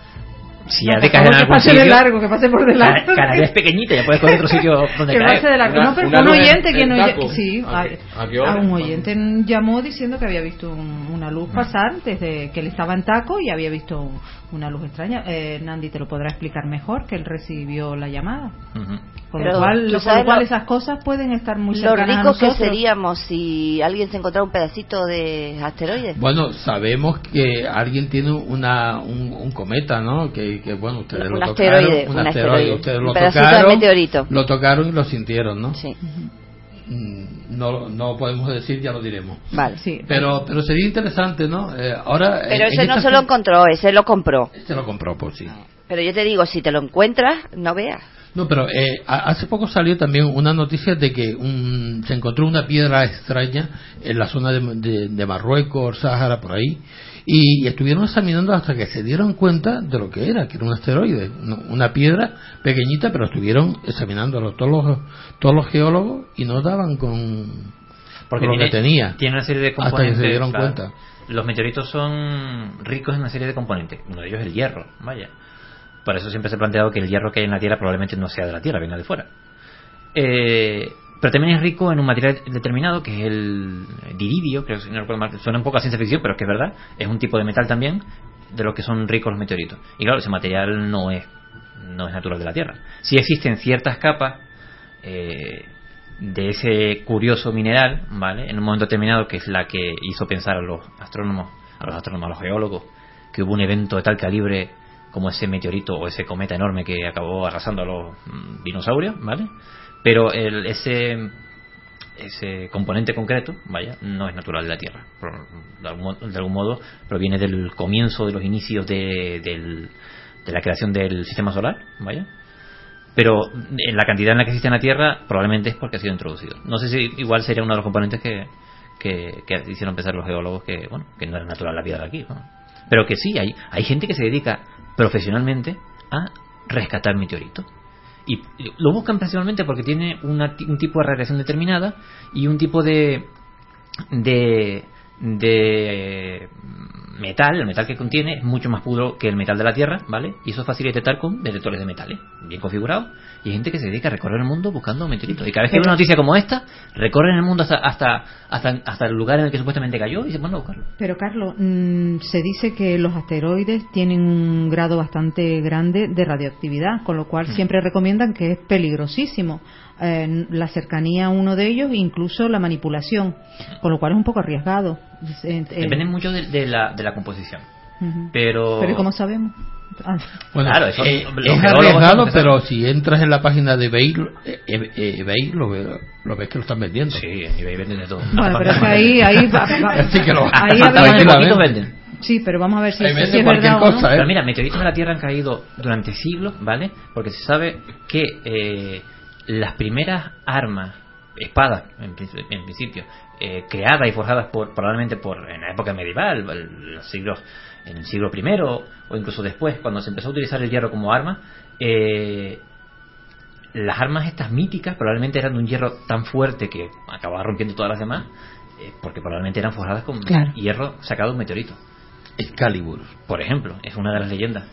S7: Si
S6: No,
S7: ha de
S6: por
S7: caer
S6: favor,
S7: en
S6: que
S7: algún
S6: pase
S7: sitio.
S6: de largo, que pase por de largo.
S7: Ca- Canarias es pequeñita, ya puedes coger otro sitio donde
S6: que pase de largo. No, pero un oyente que no sí,
S5: ¿A
S6: a,
S5: qué- a qué hora?
S6: a un oyente llamó diciendo que había visto un- una luz pasar desde que él estaba en taco y había visto un- una luz extraña. Eh, Nandi te lo podrá explicar mejor que él recibió la llamada.
S7: Ujú.
S6: Con
S11: Pero,
S6: lo cual,
S11: ¿tú
S6: con lo cual
S11: lo-
S6: esas cosas pueden estar muy
S11: Lo
S6: cercanas a
S11: rico que seríamos si alguien se encontrara un pedacito de asteroide.
S4: bueno sabemos que alguien tiene una un, un cometa no que, que, bueno ustedes
S11: Un
S4: lo
S11: asteroide,
S4: tocaron
S11: un asteroide,
S4: ustedes
S11: un
S4: lo
S11: pedacito de
S4: tocaron
S11: meteorito.
S4: lo tocaron y lo sintieron no
S11: Sí.
S4: Mm, no no podemos decir ya lo diremos
S11: Vale.
S6: Sí,
S4: pero pero sería interesante no Eh, ahora
S11: Pero
S4: en-
S11: ese
S4: en
S11: no se lo encontró, ese lo compró.
S4: se lo compró por sí
S11: Pero yo te digo, si te lo encuentras, no veas.
S4: No, pero eh, hace poco salió también una noticia de que un- se encontró una piedra extraña en la zona de, de- de Marruecos, Sáhara, por ahí, y, estuvieron examinando hasta que se dieron cuenta de lo que era, que era un asteroide, una piedra pequeñita, pero estuvieron examinándolo todos los, todos los geólogos y no daban con,
S7: Porque
S4: con lo que tenía.
S7: tiene una serie de
S4: hasta que
S7: componentes.
S4: se dieron
S7: claro.
S4: cuenta.
S7: Los meteoritos son ricos en una serie de componentes. Uno de ellos es el hierro, vaya. Por eso siempre se ha planteado que el hierro que hay en la Tierra probablemente no sea de la Tierra, venga de fuera. Eh, pero también es rico en un material determinado que es el diridio, creo que si no recuerdo mal, suena un poco a ciencia ficción, pero es que es verdad. Es un tipo de metal también de los que son ricos los meteoritos. Y claro, ese material no es, no es natural de la Tierra. Sí existen ciertas capas eh, de ese curioso mineral, ¿vale? En un momento determinado que es la que hizo pensar a los astrónomos, a los astrónomos, a los geólogos, que hubo un evento de tal calibre como ese meteorito o ese cometa enorme que acabó arrasando a los mm, dinosaurios, ¿vale? Pero el, ese ese componente concreto, vaya, no es natural de la Tierra. De, algún, mo- de algún modo proviene del comienzo de los inicios de, del- de la creación del sistema solar, vaya. Pero en la cantidad en la que existe en la Tierra, probablemente es porque ha sido introducido. No sé si igual sería uno de los componentes que, que, hicieron pensar los geólogos que, bueno, que no es natural la piedra aquí. ¿no? Pero que sí, hay, hay gente que se dedica profesionalmente a rescatar meteoritos. Y lo buscan principalmente porque tiene una un tipo de radiación determinada y un tipo de, de, de metal, el metal que contiene es mucho más puro que el metal de la Tierra, ¿vale? Y eso es fácil de detectar con detectores de metales, bien configurados. Y hay gente que se dedica a recorrer el mundo buscando meteoritos. Y cada vez que ve una noticia como esta, recorren el mundo hasta, hasta, hasta, hasta el lugar en el que supuestamente cayó y se ponen a buscarlo.
S6: Pero Carlos, mm, se dice que los asteroides tienen un grado bastante grande de radioactividad, con lo cual
S7: Mm.
S6: siempre recomiendan que es peligrosísimo eh, la cercanía a uno de ellos, incluso la manipulación, con lo cual es un poco arriesgado. Eh, eh,
S7: Depende mucho de, de la, de la composición. Pero.
S6: Pero ¿cómo sabemos? Ah,
S4: Bueno,
S7: Claro, eso-
S4: eh, es arriesgado, pero si entras en la página de eBay, eh, eh, eBay lo, ve- lo ves que lo están vendiendo.
S7: Sí, eBay venden de todo.
S6: Bueno, pero es que ahí, ahí, va- va-
S4: Así que lo-
S6: ahí
S7: poquito
S4: ven.
S7: venden.
S6: Sí, pero vamos a ver si, si es verdad o no.
S4: cosa, ¿eh?
S7: Pero mira, meteoritos en la Tierra han caído durante siglos, ¿vale? Porque se sabe que eh, las primeras armas espadas, en, en principio, eh, creadas y forjadas por, probablemente por en la época medieval, el- los siglos, en el siglo I o incluso después, cuando se empezó a utilizar el hierro como arma, eh, las armas estas míticas probablemente eran de un hierro tan fuerte que acababa rompiendo todas las demás, eh, porque probablemente eran forjadas con
S8: Claro.
S7: hierro sacado de un meteorito.
S4: Excalibur.
S7: Por ejemplo, es una de las leyendas.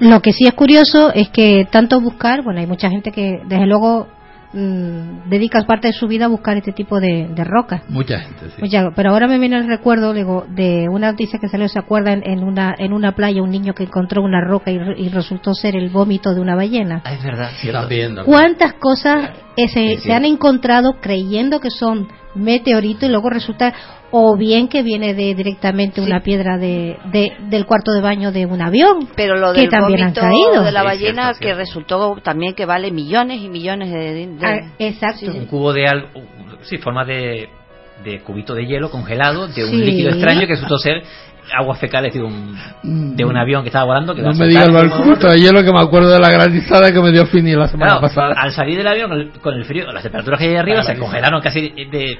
S8: Lo que sí es curioso es que tanto buscar, bueno, hay mucha gente que desde luego mm, dedica parte de su vida a buscar este tipo de, de rocas.
S4: Mucha gente, sí.
S8: Mucha- pero ahora me viene el recuerdo digo, de una noticia que salió, ¿se acuerdan? En una, en una playa un niño que encontró una roca y, re- y resultó ser el vómito de una ballena.
S7: Ah, es verdad,
S4: También, también.
S8: ¿Cuántas cosas eh, se,
S7: Sí, sí.
S8: se han encontrado creyendo que son meteoritos y luego resulta o bien que viene de directamente una piedra de, de- del cuarto de baño de un avión
S11: Pero lo
S8: que
S11: del
S8: también han caído
S11: de la ballena
S7: cierto,
S11: que
S7: cierto.
S11: resultó también que vale millones y millones de... de-
S8: Ah, exacto
S7: un cubo de algo, sí, forma de, de cubito de hielo congelado de un
S8: Sí.
S7: líquido extraño que resultó ser aguas fecales de un, de un avión que estaba volando. Que
S4: No me digas lo cubito de hielo que me acuerdo de la granizada que me dio Fini la semana
S7: Claro,
S4: pasada.
S7: al salir del avión con el, frío, las temperaturas que hay arriba
S4: Claro,
S7: se congelaron casi de,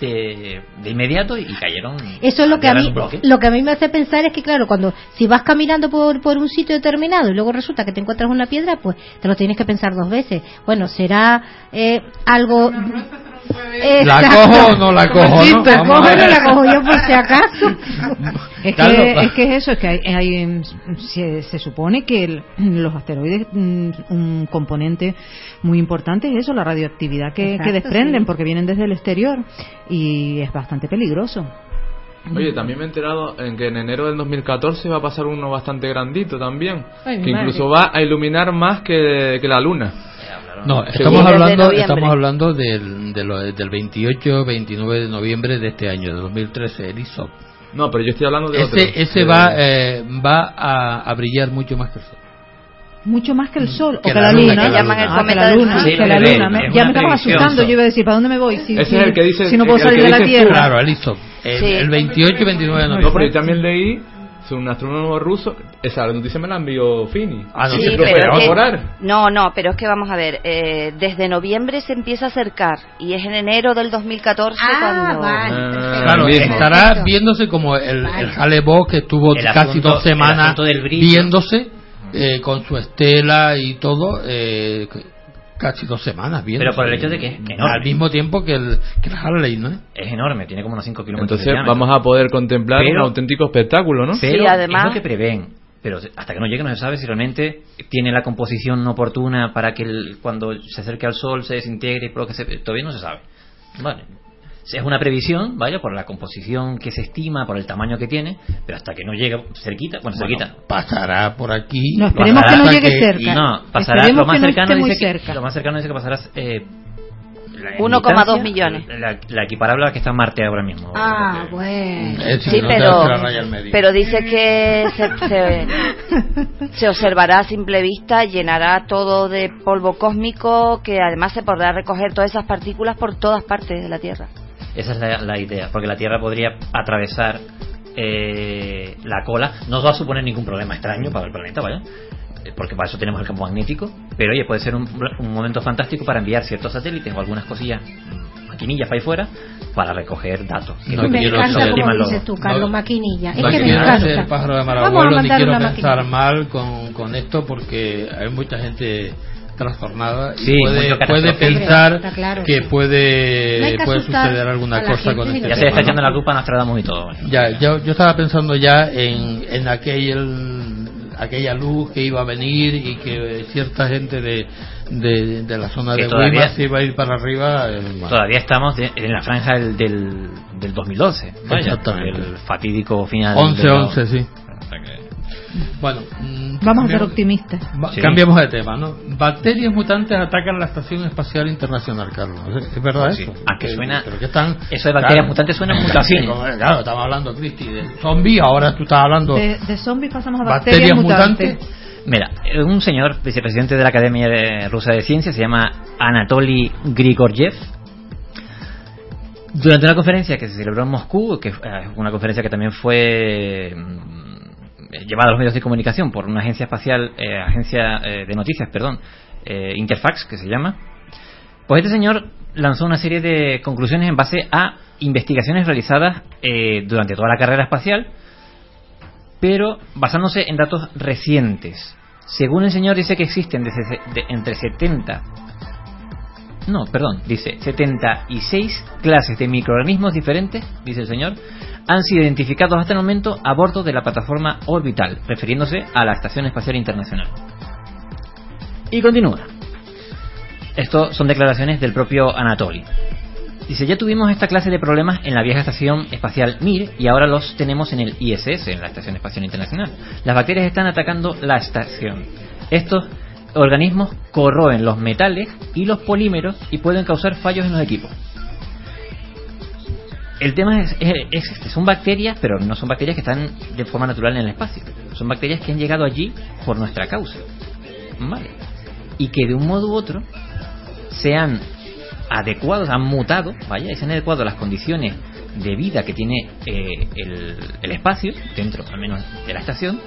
S7: de, de inmediato y cayeron.
S8: Eso es lo que a mí lo que a mí me hace pensar es que claro cuando si vas caminando por, por un sitio determinado y luego resulta que te encuentras una piedra pues te lo tienes que pensar dos veces bueno será eh, algo
S4: ¿La cojo o no la cojo?
S8: Sí,
S4: no?
S8: la cojo no la cojo yo por si acaso
S6: Es que, es que es eso, es que hay, hay, mm, se, se supone que el- los asteroides, mm, un componente muy importante es eso, la radioactividad que,
S8: Exacto,
S6: que desprenden,
S8: sí.
S6: porque vienen desde el exterior y es bastante peligroso.
S5: Oye, también me he enterado en que en enero del 2014 va a pasar uno bastante grandito también,
S8: Ay,
S5: que
S8: madre.
S5: incluso va a iluminar más que, que la luna.
S4: No, estamos hablando, estamos hablando del, de lo- del 28, 29 de noviembre de este año, de 2013, el ISOP.
S5: No, pero yo estoy hablando de otro.
S4: Ese, ese
S5: de-
S4: va, eh, va a, a brillar mucho más que el sol.
S6: Mucho más que el sol
S4: Que
S6: o que
S4: la
S6: la
S4: luna,
S6: luna.
S4: que la
S11: llaman el
S6: Ah,
S11: cometa
S6: la
S11: del
S6: luna, que la luna.
S7: es
S6: Me-
S7: una
S6: ya me estaba asustando. Yo iba a decir, ¿para dónde me voy? Si,
S5: Ese
S6: si-
S5: es el que dice-
S6: si no puedo
S5: el
S6: salir
S5: que
S6: de la. Tierra.
S4: Claro, el ISOP. El,
S11: Sí.
S4: el 28 y 29 de
S5: No,
S4: noviembre.
S5: pero yo también leí, un astrónomo ruso, esa noticia me la envió Fini.
S4: Ah, no,
S11: Sí,
S5: pero
S11: que- no, no, pero es que vamos a ver, eh, desde noviembre se empieza a acercar y es en enero del 2014
S8: ah
S11: cuando...
S8: vale
S5: Ah.
S4: Claro, estará
S8: Perfecto.
S4: viéndose como el,
S8: Vale.
S4: el Hale-Bopp que estuvo
S7: El
S4: casi
S7: asunto-
S4: dos semanas
S7: del
S4: viéndose eh, con su estela y todo, eh, casi dos semanas viéndose.
S7: Pero por el hecho de que es enorme.
S4: Al mismo tiempo que el, que el Harley, ¿no?
S7: Es enorme, tiene como unos 5 kilómetros
S5: Entonces
S7: de
S5: vamos a poder contemplar
S7: Pero-
S5: un auténtico espectáculo, ¿no?
S7: Pero
S11: Sí, además-
S7: es lo que prevén. Pero hasta que no llegue no se sabe si realmente tiene la composición oportuna para que el- cuando se acerque al Sol se desintegre y provoque... ese- Todavía no se sabe. Vale. Es una previsión, vaya, por la composición que se estima, por el tamaño que tiene, pero hasta que no llegue cerquita, bueno,
S4: Bueno,
S7: cerquita,
S4: pasará por aquí.
S6: No, esperemos que no llegue cerca.
S7: no, pasará
S6: Esperemos
S7: lo más
S6: que no
S7: cercano
S6: esté muy
S7: dice que, lo más cercano dice que pasará eh, la- en
S11: 1,2
S7: distancia,
S11: millones.
S7: La, la equiparable a la que está en Marte ahora mismo.
S8: ah
S7: Eh,
S8: bueno
S4: Eh,
S11: Sí,
S4: no
S11: pero, pero dice que se, se, se observará a simple vista, llenará todo de polvo cósmico, que además se podrá recoger todas esas partículas por todas partes de la Tierra.
S7: Esa es la, la idea, porque la Tierra podría atravesar eh, la cola. No va a suponer ningún problema extraño para el planeta, vaya, eh, porque para eso tenemos el campo magnético. Pero oye, puede ser un, un momento fantástico para enviar ciertos satélites o algunas cosillas, maquinillas para ahí fuera, para recoger datos. que
S4: No
S8: me
S4: quiero
S8: encanta
S4: ser-
S8: como dices tú Carlos
S4: no-
S8: Maquinilla es que me encanta
S4: ser pájaro de mal
S8: Vamos a
S4: abuelo, ni quiero pensar
S8: maquinilla.
S4: mal con, con esto porque hay mucha gente trastornada y
S7: Sí,
S4: puede, puede pensar
S8: claro.
S4: que
S8: No
S4: puede,
S8: que
S4: puede suceder alguna cosa
S8: gente,
S4: con este
S7: Ya se está echando
S4: ¿no?
S7: la culpa a Nostradamus y todo. vaya.
S4: Ya, yo, yo estaba pensando ya en, en aquel, aquella luz que iba a venir y que cierta gente de, de, de la zona
S7: Que
S4: de
S7: todavía-
S4: Guaymas se iba a ir para arriba. eh, bueno.
S7: Todavía estamos de- en la franja del, del, del 2012, vaya, el fatídico final.
S4: 11-11,
S7: del-
S4: sí. Bueno, mm,
S6: Vamos a ser optimistas.
S7: Sí.
S4: Cambiamos de tema, ¿no? Bacterias mutantes atacan la Estación Espacial Internacional, Carlos. ¿Es, verdad
S7: Sí.
S4: eso?
S7: Ah, que
S4: Eh,
S7: suena-
S4: pero que están,
S7: eso de bacterias mutantes suena a
S4: eh, Claro, estamos hablando, Cristi, de zombies, ahora tú estás hablando
S6: De, de zombies pasamos a
S4: bacterias
S6: bacterias,
S4: mutantes.
S6: mutantes.
S7: Mira, eh, un señor vicepresidente de la Academia de- Rusa de Ciencias se llama Anatoly Grigoriev. Durante una conferencia que se celebró en Moscú, que es una conferencia que también fue mm, llevada a los medios de comunicación por una agencia espacial, eh, agencia eh, de noticias, perdón, eh, Interfax, que se llama, pues este señor lanzó una serie de conclusiones en base a investigaciones realizadas eh, durante toda la carrera espacial, pero basándose en datos recientes. Según el señor dice que existen desde, de- entre 70 no, perdón, dice 76 clases de microorganismos diferentes, dice el señor, han sido identificados hasta el momento a bordo de la plataforma orbital, refiriéndose a la Estación Espacial Internacional. Y continúa. Esto son declaraciones del propio Anatoly. Dice, ya tuvimos esta clase de problemas en la vieja estación espacial Mir y ahora los tenemos en el ISS, en la Estación Espacial Internacional. Las bacterias están atacando la estación. Estos organismos corroen los metales y los polímeros y pueden causar fallos en los equipos. El tema es, es, son bacterias, pero no son bacterias que están de forma natural en el espacio. Son bacterias que han llegado allí por nuestra causa. ¿Vale? Y que de un modo u otro se han adecuado, han mutado, vaya, y se han adecuado a las condiciones de vida que tiene eh, el espacio, dentro al menos de la estación,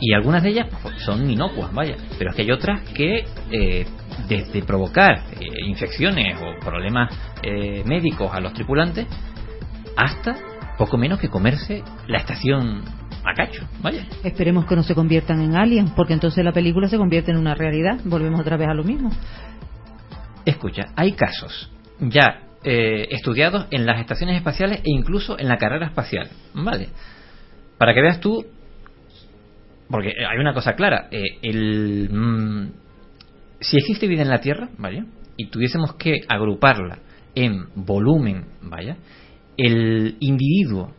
S7: y algunas de ellas pues, son inocuas, vaya, pero es que hay otras que eh, desde provocar eh, infecciones o problemas eh, médicos a los tripulantes hasta poco menos que comerse la estación a cacho, vaya.
S6: Esperemos que no se conviertan en aliens, porque entonces la película se convierte en una realidad. Volvemos otra vez a lo mismo.
S7: Escucha, hay casos ya eh, estudiados en las estaciones espaciales e incluso en la carrera espacial, ¿vale? Para que veas tú, porque hay una cosa clara, eh, el, mm, si existe vida en la Tierra. Y tuviésemos que agruparla en volumen, ¿vaya? El individuo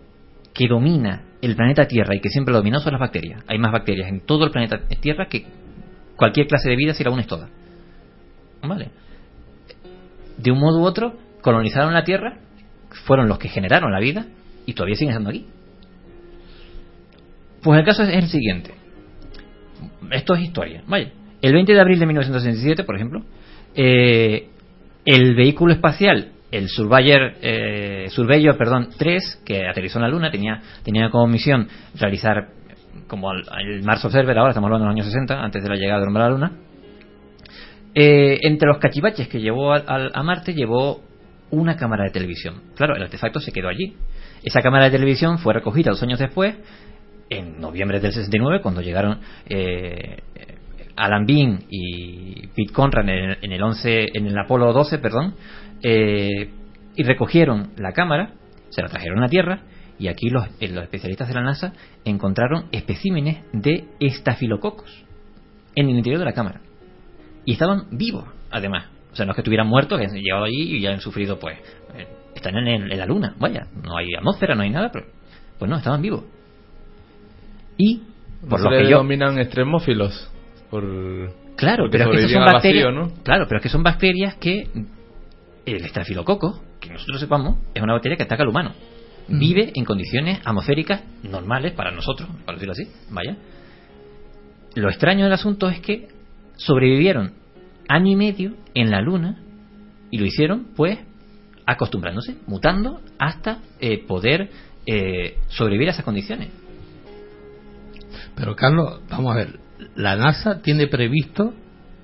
S7: que domina el planeta Tierra y que siempre lo dominó son las bacterias. Hay más bacterias en todo el planeta Tierra que cualquier clase de vida si la unes toda. ¿Vale? De un modo u otro, colonizaron la Tierra, fueron los que generaron la vida y todavía siguen estando aquí. Pues el caso es el siguiente. Esto es historia. Vaya. El 20 de abril de 1967, por ejemplo, eh, el vehículo espacial, el Surveyor, eh, Surveyor perdón, 3, que aterrizó en la Luna, tenía, tenía como misión realizar, como el, Mars Observer, ahora estamos hablando de los años 60, antes de la llegada del hombre a la Luna, eh, entre los cachivaches que llevó a, a Marte, llevó una cámara de televisión. Claro, el artefacto se quedó allí. Esa cámara de televisión fue recogida dos años después, en noviembre del 69, cuando llegaron eh, Alan Bean y Pete Conrad en el, en el 11, en el Apolo 12, perdón, eh, y recogieron la cámara, se la trajeron a Tierra y aquí los, eh, los especialistas de la NASA encontraron especímenes de estafilococos en el interior de la cámara y estaban vivos, además. O sea, no es que estuvieran muertos, que han llegado allí y han sufrido, pues, eh, están en, el- en la luna, vaya, no hay atmósfera, no hay nada, pero, pues no, estaban vivos. Y, por
S5: No
S7: lo
S5: se
S7: que
S5: le
S7: yo,
S5: denominan extremófilos. Por...
S7: Claro, pero es que son bacterias.
S5: vacío, ¿no?
S7: Claro, pero es que son bacterias que el estafilococo, que nosotros sepamos, es una bacteria que ataca al humano.
S5: Mm.
S7: Vive en condiciones atmosféricas normales para nosotros, para decirlo así, vaya. Lo extraño del asunto es que sobrevivieron año y medio en la luna y lo hicieron, pues, acostumbrándose, mutando hasta eh, poder eh, sobrevivir a esas condiciones.
S4: Pero Carlos, vamos a ver, la NASA tiene previsto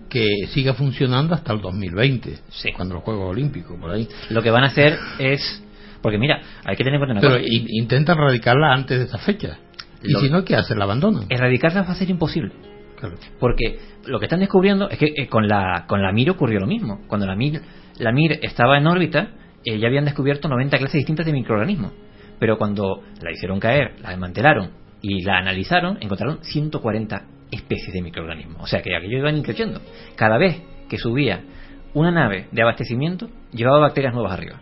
S4: que siga funcionando hasta el 2020, cuando los Juegos Olímpicos, por ahí.
S7: Lo que van a hacer es, porque mira, hay que tener en cuenta
S4: Pero
S7: cosa.
S4: in- intentan radicarla antes de esa fecha. Y si no, ¿qué hacen? La abandonan.
S7: Erradicarla va a ser imposible.
S4: Claro.
S7: Porque lo que están descubriendo es que eh, con la con la Mir ocurrió lo mismo. Cuando la Mir, la Mir estaba en órbita, eh, ya habían descubierto 90 clases distintas de microorganismos. Pero cuando la hicieron caer, la desmantelaron y la analizaron, encontraron 140 especies de microorganismos. O sea que aquello iban creciendo. Cada vez que subía una nave de abastecimiento, llevaba bacterias nuevas arriba.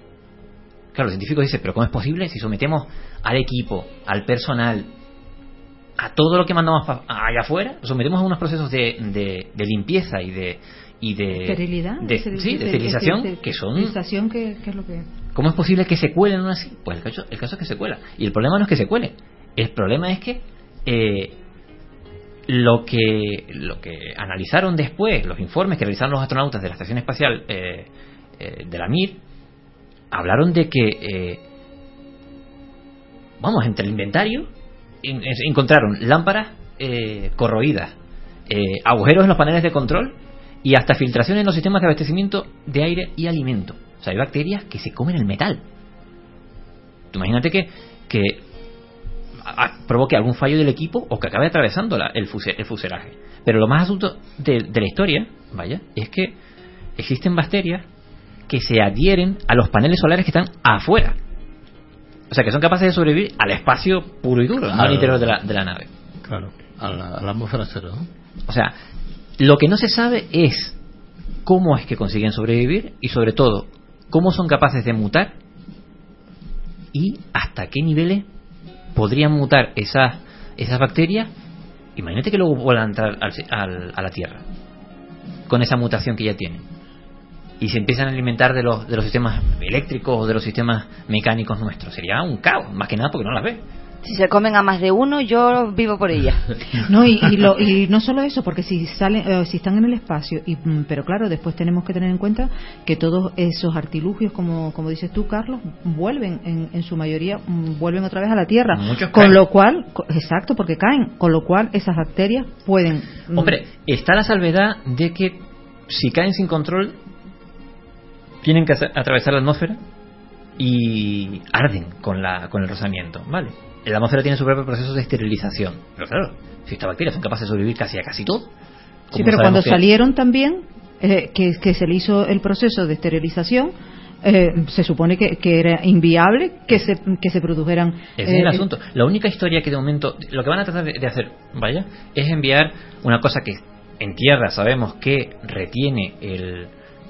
S7: Claro, los científicos dicen, pero ¿cómo es posible si sometemos al equipo, al personal, a todo lo que mandamos allá afuera, lo sometemos a unos procesos de, de, de limpieza y de y de
S6: ¿Esterilidad?
S7: de- sí, de esterilización
S6: de-
S7: que son
S6: esterilización, ¿qué, qué es lo que
S7: ¿Cómo es posible que se cuelen aún así? Pues el caso, el caso es que se cuela. Y el problema no es que se cuele. El problema es que eh, lo que lo que analizaron después, los informes que realizaron los astronautas de la Estación Espacial eh, eh, de la Mir, hablaron de que, vamos, entre el inventario en- en- encontraron lámparas corroídas, agujeros en los paneles de control y hasta filtración en los sistemas de abastecimiento de aire y alimento. O sea, hay bacterias que se comen el metal. Imagínate que, que provoque algún fallo del equipo o que acabe atravesando la- el, fuse- el fuselaje. Pero lo más asunto de, de la historia, vaya, es que existen bacterias que se adhieren a los paneles solares que están afuera. O sea, que son capaces de sobrevivir al espacio puro y duro, no al interior de la, de la nave.
S4: Claro, a la, a la atmósfera cero, ¿no?
S7: O sea, lo que no se sabe es cómo es que consiguen sobrevivir y sobre todo cómo son capaces de mutar y hasta qué niveles podrían mutar esas, esas bacterias. Imagínate que luego vuelvan a entrar al- al- a la Tierra con esa mutación que ya tienen y se empiezan a alimentar de los, de los sistemas eléctricos o de los sistemas mecánicos nuestros. Sería un caos, más que nada porque no las ve.
S11: Si se comen a más de uno, yo vivo por ella.
S6: No, y, y, lo- y no solo eso, porque si salen, eh, si están en el espacio, y, mm, pero claro, después tenemos que tener en cuenta que todos esos artilugios, como, como dices tú, Carlos, vuelven, en, en su mayoría, mm, vuelven otra vez a la Tierra.
S7: Muchos
S6: con
S7: caen.
S6: lo cual, co- exacto, porque caen, con lo cual esas bacterias pueden. mm,
S7: Hombre, está la salvedad de que si caen sin control, tienen que atravesar la atmósfera y arden con, la, con el rozamiento, ¿vale? La atmósfera tiene su propio proceso de esterilización. Pero claro, si estas bacterias son capaces de sobrevivir casi a casi todo.
S6: Sí,
S7: ¿cómo
S6: pero cuando
S7: que-
S6: salieron también, eh, que, que se le hizo el proceso de esterilización, eh, se supone que, que era inviable que se, que se produjeran.
S7: Ese es el
S6: eh,
S7: asunto. La única historia que de momento, lo que van a tratar de, de hacer, vaya, es enviar una cosa que en tierra sabemos que retiene el,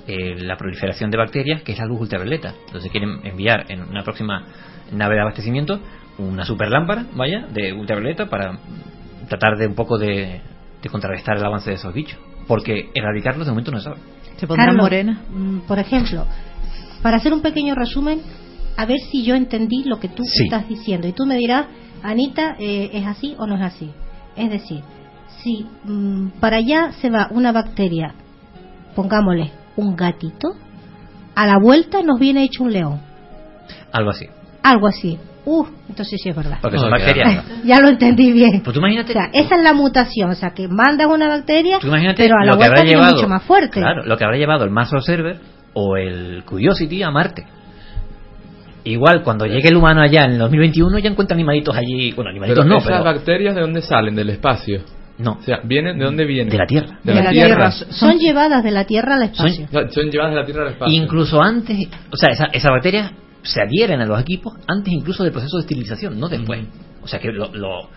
S7: el- la proliferación de bacterias, que es la luz ultravioleta. Entonces quieren enviar en una próxima nave de abastecimiento una super lámpara, vaya, de ultravioleta para tratar de un poco de, de contrarrestar el avance de esos bichos. Porque erradicarlos de momento no se sabe.
S6: Se pondrán
S8: Carlos,
S6: morenas.
S8: mm, Por ejemplo, para hacer un pequeño resumen, a ver si yo entendí lo que tú
S7: Sí.
S8: estás diciendo. Y tú me dirás, Anita, eh, ¿es así o no es así? Es decir, si mm, para allá se va una bacteria, pongámosle un gatito, a la vuelta nos viene hecho un león.
S7: Algo así.
S8: Algo así. Uh, entonces sí es verdad.
S7: Porque son
S4: No,
S7: bacterias.
S8: Ya lo entendí bien.
S7: Pues tú imagínate.
S8: O sea, esa es la mutación, o sea, que mandan una bacteria,
S7: Tú imagínate
S8: pero a la
S7: lo que
S8: vuelta
S7: habrá llevado,
S8: mucho más fuerte.
S7: Claro, lo que habrá llevado el Mass Observer o el Curiosity a Marte. Igual, cuando llegue el humano allá en el 2021, ya encuentra animalitos allí. Bueno, animalitos
S5: Pero
S7: no,
S5: esas
S7: pero.
S5: bacterias de dónde salen del espacio
S7: No.
S5: o sea vienen de dónde vienen
S7: De la Tierra.
S5: de, la, tierra,
S8: Son llevadas de la Tierra al espacio.
S5: No, son llevadas de la tierra al espacio
S7: Incluso antes. O sea, esa- esas bacterias se adhieren a los equipos antes incluso del proceso de esterilización, no después. O sea que lo. lo-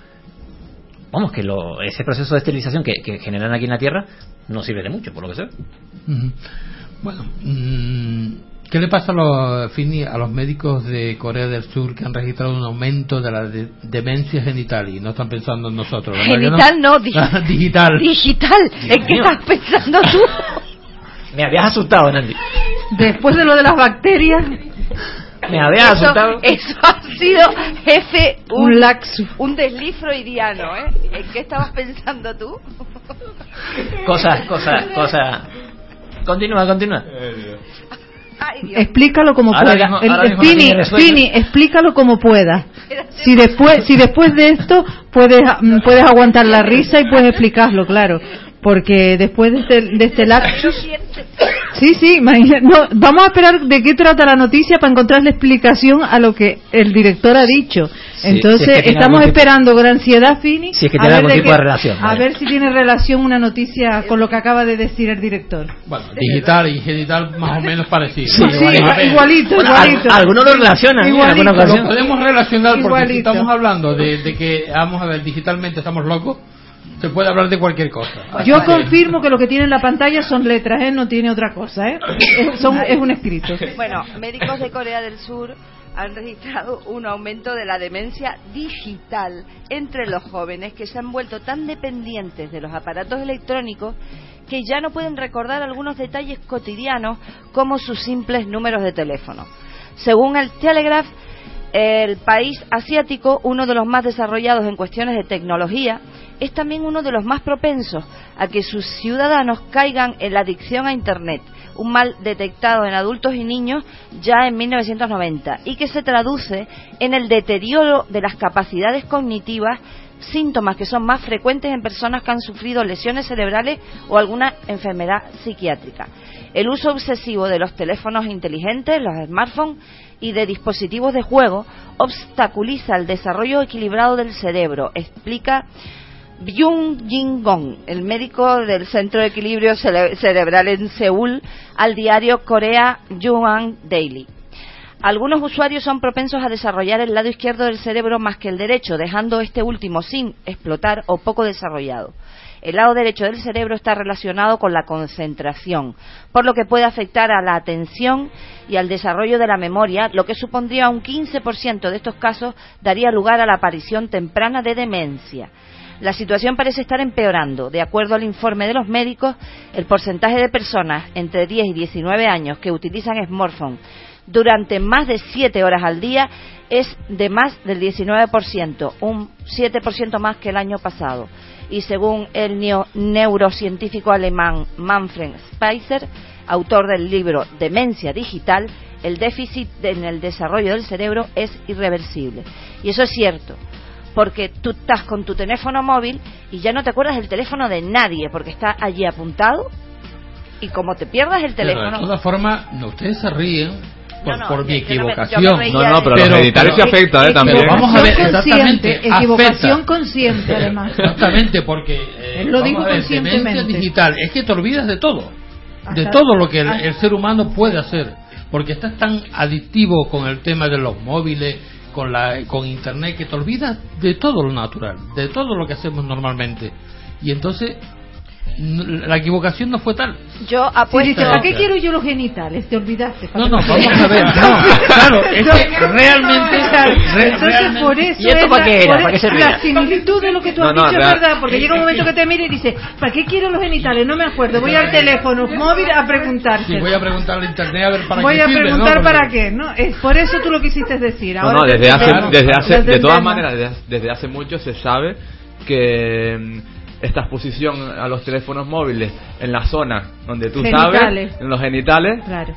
S7: vamos, que lo, ese proceso de esterilización que, que generan aquí en la Tierra no sirve de mucho, por lo que sé.
S4: Bueno, mm, ¿qué le pasa a los, Fini, a los médicos de Corea del Sur que han registrado un aumento de la de- demencia genital y no están pensando en nosotros? ¿verdad que
S11: Genital no, digi-
S4: digital.
S11: Digital. ¿En qué estás pensando tú?
S7: Me habías asustado, Nandy.
S6: Después de lo de las bacterias,
S7: Me habías
S11: Eso,
S7: asustado.
S11: eso ha sido, jefe,
S6: un laxo.
S11: un desliz freudiano, ¿eh? ¿En qué estabas pensando tú?
S7: Cosas, cosas, cosas. Continúa, continúa.
S11: Ay.
S6: Explícalo como
S7: Ahora
S6: pueda.
S7: mismo-
S6: El-
S7: ahora
S6: el
S7: mismo no
S6: Fini. Fini, explícalo como pueda. Si después, si después de esto puedes, mm, puedes aguantar la risa y puedes explicarlo, claro. Porque después de este, de este lapsus... Sí, sí, imagina- no, vamos a esperar de qué trata la noticia para encontrarle explicación a lo que el director ha dicho.
S7: Sí,
S6: Entonces,
S7: si es que tiene
S6: estamos
S7: tipo-
S6: esperando con ansiedad, Fini.
S7: Si es que
S6: a
S7: tiene
S6: ver
S7: algún
S6: de
S7: tipo de relación,
S6: A
S7: vale.
S6: ver si tiene relación una noticia con lo que acaba de decir el director.
S4: Bueno, digital y genital más o menos parecido.
S6: Sí,
S4: ver,
S6: igualito,
S7: Bueno,
S6: igualito.
S7: al- algunos lo relacionan en
S6: Igualito.
S7: alguna
S4: Lo podemos relacionar porque si estamos hablando de, de que, vamos a ver, digitalmente estamos locos, se puede hablar de cualquier cosa.
S6: Yo confirmo que lo que tiene en la pantalla son letras, ¿eh? no tiene otra cosa. ¿eh? Es, son- es un escrito.
S11: Bueno, médicos de Corea del Sur han registrado un aumento de la demencia digital entre los jóvenes que se han vuelto tan dependientes de los aparatos electrónicos que ya no pueden recordar algunos detalles cotidianos como sus simples números de teléfono. Según el Telegraph, el país asiático, uno de los más desarrollados en cuestiones de tecnología, es también uno de los más propensos a que sus ciudadanos caigan en la adicción a Internet, un mal detectado en adultos y niños ya en 1990 y que se traduce en el deterioro de las capacidades cognitivas síntomas que son más frecuentes en personas que han sufrido lesiones cerebrales o alguna enfermedad psiquiátrica. El uso obsesivo de los teléfonos inteligentes, los smartphones y de dispositivos de juego obstaculiza el desarrollo equilibrado del cerebro, explica Byung Jin Gong, el médico del Centro de Equilibrio Cere- Cerebral en Seúl, al diario Corea Yuan Daily. Algunos usuarios son propensos a desarrollar el lado izquierdo del cerebro más que el derecho, dejando este último sin explotar o poco desarrollado. El lado derecho del cerebro está relacionado con la concentración, por lo que puede afectar a la atención y al desarrollo de la memoria, lo que supondría un 15% de estos casos daría lugar a la aparición temprana de demencia. La situación parece estar empeorando. De acuerdo al informe de los médicos, el porcentaje de personas entre 10 y 19 años que utilizan smartphone durante más de 7 horas al día es de más del 19%, un 7% más que el año pasado. Y según el neurocientífico alemán Manfred Speiser, autor del libro Demencia Digital, el déficit en el desarrollo del cerebro es irreversible. Y eso es cierto, porque tú estás con tu teléfono móvil y ya no te acuerdas del teléfono de nadie, porque está allí apuntado y como te pierdas el
S4: Pero
S11: teléfono...
S4: de todas formas, no, ustedes se ríen por,
S11: No, no,
S4: por mi
S11: no me-
S4: equivocación.
S11: No, no, pero
S5: los genitales sí afecta, ¿eh? También.
S4: Pero vamos a ver, exactamente.
S6: equivocación
S4: afecta.
S6: consciente, además.
S4: Exactamente, porque eh,
S6: lo
S4: a ver,
S6: conscientemente.
S4: digital es que te olvidas de todo, de todo lo que el ser humano puede hacer, porque estás tan adictivo con el tema de los móviles, con la con internet que te olvidas de todo lo natural, de todo lo que hacemos normalmente. Y entonces la equivocación no fue tal.
S11: Yo apuesto...
S6: ¿para qué quiero yo los genitales? Te olvidaste.
S4: No, no, vamos a ver, no, claro, es que realmente, re-
S6: Entonces, por eso
S7: ¿Y esto
S6: es
S7: para qué era?
S6: por
S7: ¿Para qué servía?
S6: La similitud de lo que tú has
S5: no,
S6: dicho es verdad, porque llega un momento que te mira y dice, ¿para qué quiero los genitales? No me acuerdo. Voy al teléfono móvil a preguntarse.
S4: Sí, voy a preguntarle a internet a ver para
S6: Voy
S4: qué
S6: a
S4: sirve, ¿no?
S6: preguntar para qué, ¿no? Es por eso tú lo quisiste decir.
S5: No,
S6: Ahora
S5: no, desde hace, desde hace, de todas maneras, desde, desde hace mucho se sabe que mm, esta exposición a los teléfonos móviles en la zona donde tú
S6: Genitales.
S5: sabes, en los genitales,
S6: Claro.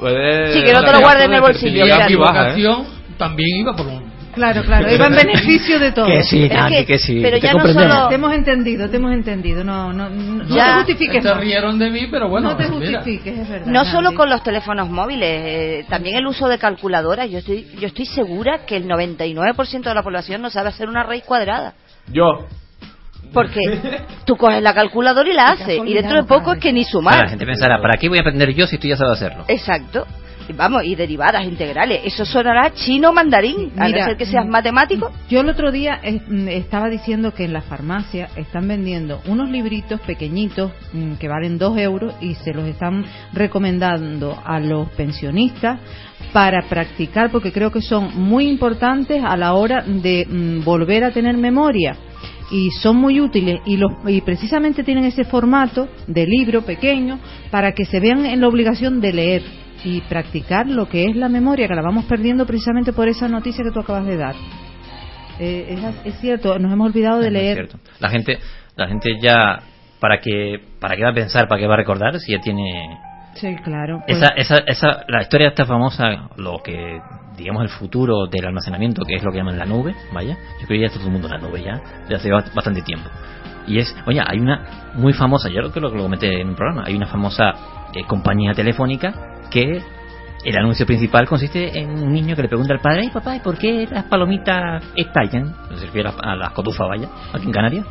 S5: puede...
S11: Sí, que no te lo guardes en el bolsillo, claro.
S5: ¿eh?
S4: también iba por un...
S6: Claro, claro. Iba en beneficio de todo.
S7: Que sí,
S11: Es
S7: Nati,
S11: que-
S7: que sí.
S11: pero
S7: te
S11: ya no solo-
S6: Te hemos entendido, te hemos entendido. No, no, no, no
S11: Ya.
S6: te justifiques.
S4: Se
S6: más.
S4: rieron de mí, pero bueno,
S6: no te
S4: mira.
S6: justifiques, es verdad.
S11: No solo con los teléfonos móviles, eh, también el uso de calculadoras. Yo estoy, yo estoy segura que el 99% de la población no sabe hacer una raíz cuadrada.
S5: Yo,
S11: Porque tú coges la calculadora y la haces, y dentro de poco es que ni sumar.
S7: la gente pensará, ¿para qué voy a aprender yo si tú ya sabes hacerlo?
S11: Exacto. Vamos, y derivadas integrales. Eso sonará chino mandarín, a no
S6: Mira,
S11: ser que seas
S6: mm,
S11: matemático.
S6: Yo el otro día mm, estaba diciendo que en la farmacia están vendiendo unos libritos pequeñitos mm, que valen dos euros y se los están recomendando a los pensionistas para practicar porque creo que son muy importantes a la hora de mm, volver a tener memoria y son muy útiles y, los, y precisamente tienen ese formato de libro pequeño para que se vean en la obligación de leer y practicar lo que es la memoria, que la vamos perdiendo precisamente por esa noticia que tú acabas de dar. Eh, es, es cierto, nos hemos olvidado de
S7: Es
S6: leer.
S7: La gente, la gente ya, ¿para qué, ¿para qué va a pensar, para qué va a recordar si ya tiene...
S6: Sí, claro. pues-
S7: Esa, esa, esa, la historia esta famosa, lo que, digamos, el futuro del almacenamiento, que es lo que llaman la nube, vaya, yo creo que ya está todo el mundo en la nube ya, desde hace ba- bastante tiempo. Y es, oye, hay una muy famosa, yo creo que lo, lo comenté en un programa, hay una famosa eh, compañía telefónica que el anuncio principal consiste en un niño que le pregunta al padre, ay papá, ¿y por qué las palomitas estallan? Se refiere a, a las cotufas, vaya, aquí en Canarias.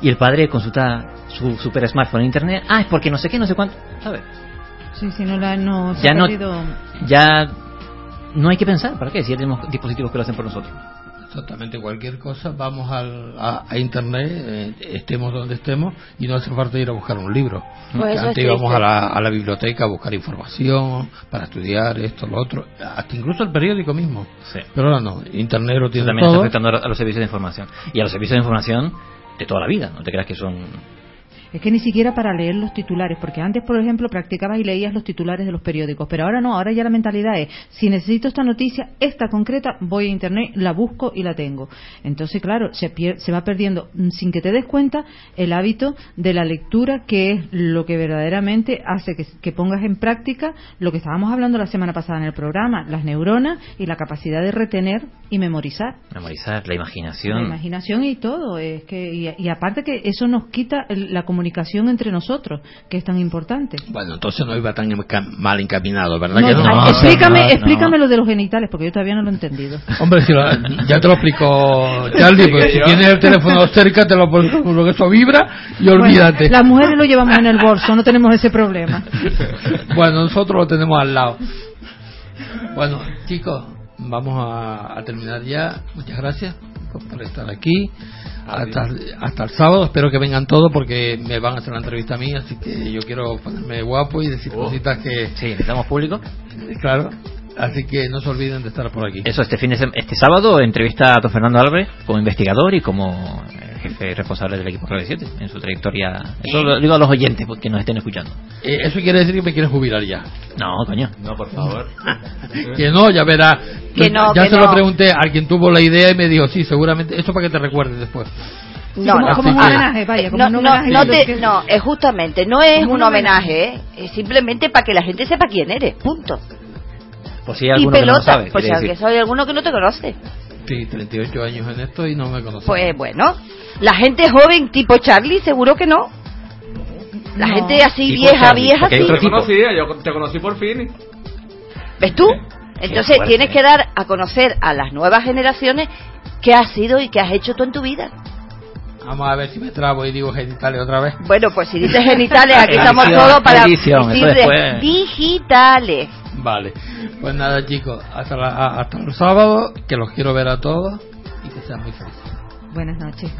S7: Y el padre consulta su super smartphone en internet, ah, es porque no sé qué, no sé cuánto, ¿sabes?
S6: Sí, si no la no, se
S7: Ya
S6: ha
S7: no- ya no hay que pensar, ¿para qué? Si ya tenemos dispositivos que lo hacen por nosotros.
S4: Exactamente, cualquier cosa, vamos al, a, a internet, eh, estemos donde estemos, y no hace falta ir a buscar un libro.
S11: Pues
S4: antes íbamos a la, a la biblioteca a buscar información, para estudiar esto, lo otro, hasta incluso el periódico mismo.
S7: Sí.
S4: Pero ahora no, internet lo
S7: Eso
S4: tiene
S7: también está afectando a los servicios de información. Y a los servicios de información de toda la vida, no te creas que son
S6: Es que ni siquiera para leer los titulares, porque antes, por ejemplo, practicabas y leías los titulares de los periódicos, pero ahora no, ahora ya la mentalidad es, si necesito esta noticia, esta concreta, voy a internet, la busco y la tengo. Entonces, claro, se, pier- se va perdiendo, mm, sin que te des cuenta, el hábito de la lectura, que es lo que verdaderamente hace que, que pongas en práctica lo que estábamos hablando la semana pasada en el programa, las neuronas y la capacidad de retener y memorizar.
S7: Memorizar, la
S6: La
S7: imaginación.
S6: imaginación y todo, es que y, y aparte que eso nos quita el- la comunicación entre nosotros, que es tan importante.
S4: Bueno, entonces no iba tan enca- mal encaminado, ¿verdad
S6: No,
S4: que no?
S6: explícame,
S4: No, no.
S6: explícame lo de los genitales, porque yo todavía no lo he entendido.
S4: Hombre, si lo- ya te lo explicó Charlie, pues si tienes el teléfono cerca te lo pones con lo que eso vibra y olvídate.
S6: Bueno, las mujeres lo llevamos en el bolso, no tenemos ese problema.
S4: Bueno, nosotros lo tenemos al lado. Bueno, chicos, vamos a, a terminar ya. Muchas gracias por, por estar aquí. Hasta, hasta el sábado, espero que vengan todos porque me van a hacer la entrevista a mí, así que yo quiero ponerme guapo y decir cositas que...
S7: Sí, necesitamos público.
S4: Claro, así que no se olviden de estar por aquí.
S7: Eso, este fin de este sábado entrevista a don Fernando Álvarez como investigador y como jefe responsable del equipo Radio 7 en su trayectoria. Eso lo digo a los oyentes que nos estén escuchando.
S4: Eh, eso quiere decir que me quieres jubilar ya.
S7: No, coño.
S5: No, por favor.
S4: Que no, ya verá.
S11: Que no,
S4: ya
S11: que
S4: se lo pregunté a quien tuvo la idea y me dijo, sí, seguramente. Eso para que te recuerdes después.
S11: No,
S6: como,
S11: no,
S6: como un homenaje, vaya, como
S11: no,
S6: un
S11: no,
S6: homenaje.
S11: no, te- no, es justamente, no es un
S6: un
S11: homenaje, ¿eh? es simplemente para que la gente sepa quién eres, punto.
S7: Por si hay
S11: Y
S7: alguno que no
S11: pelota,
S7: sabe.
S11: pues si alguno que no te conoce.
S4: Sí, 38 años en esto y no me conocí.
S11: Pues bueno, la gente joven tipo Charlie, seguro que no. La
S6: No.
S11: gente así
S7: Tipo
S11: vieja,
S7: Charlie,
S11: vieja, sí.
S7: otro
S5: Te conocía, yo te conocí por fin.
S11: ¿Ves tú? Entonces tienes que dar a conocer a las nuevas generaciones qué has sido y qué has hecho tú en tu vida.
S4: Vamos a ver si me trabo y digo genitales otra vez.
S11: Bueno, pues si dices genitales, aquí
S7: Edición,
S11: estamos todos para
S7: edición, eso
S11: decir digitales.
S4: Vale. Pues nada, chicos, hasta, la- hasta el sábado, que los quiero ver a todos y que sean muy felices.
S6: Buenas noches.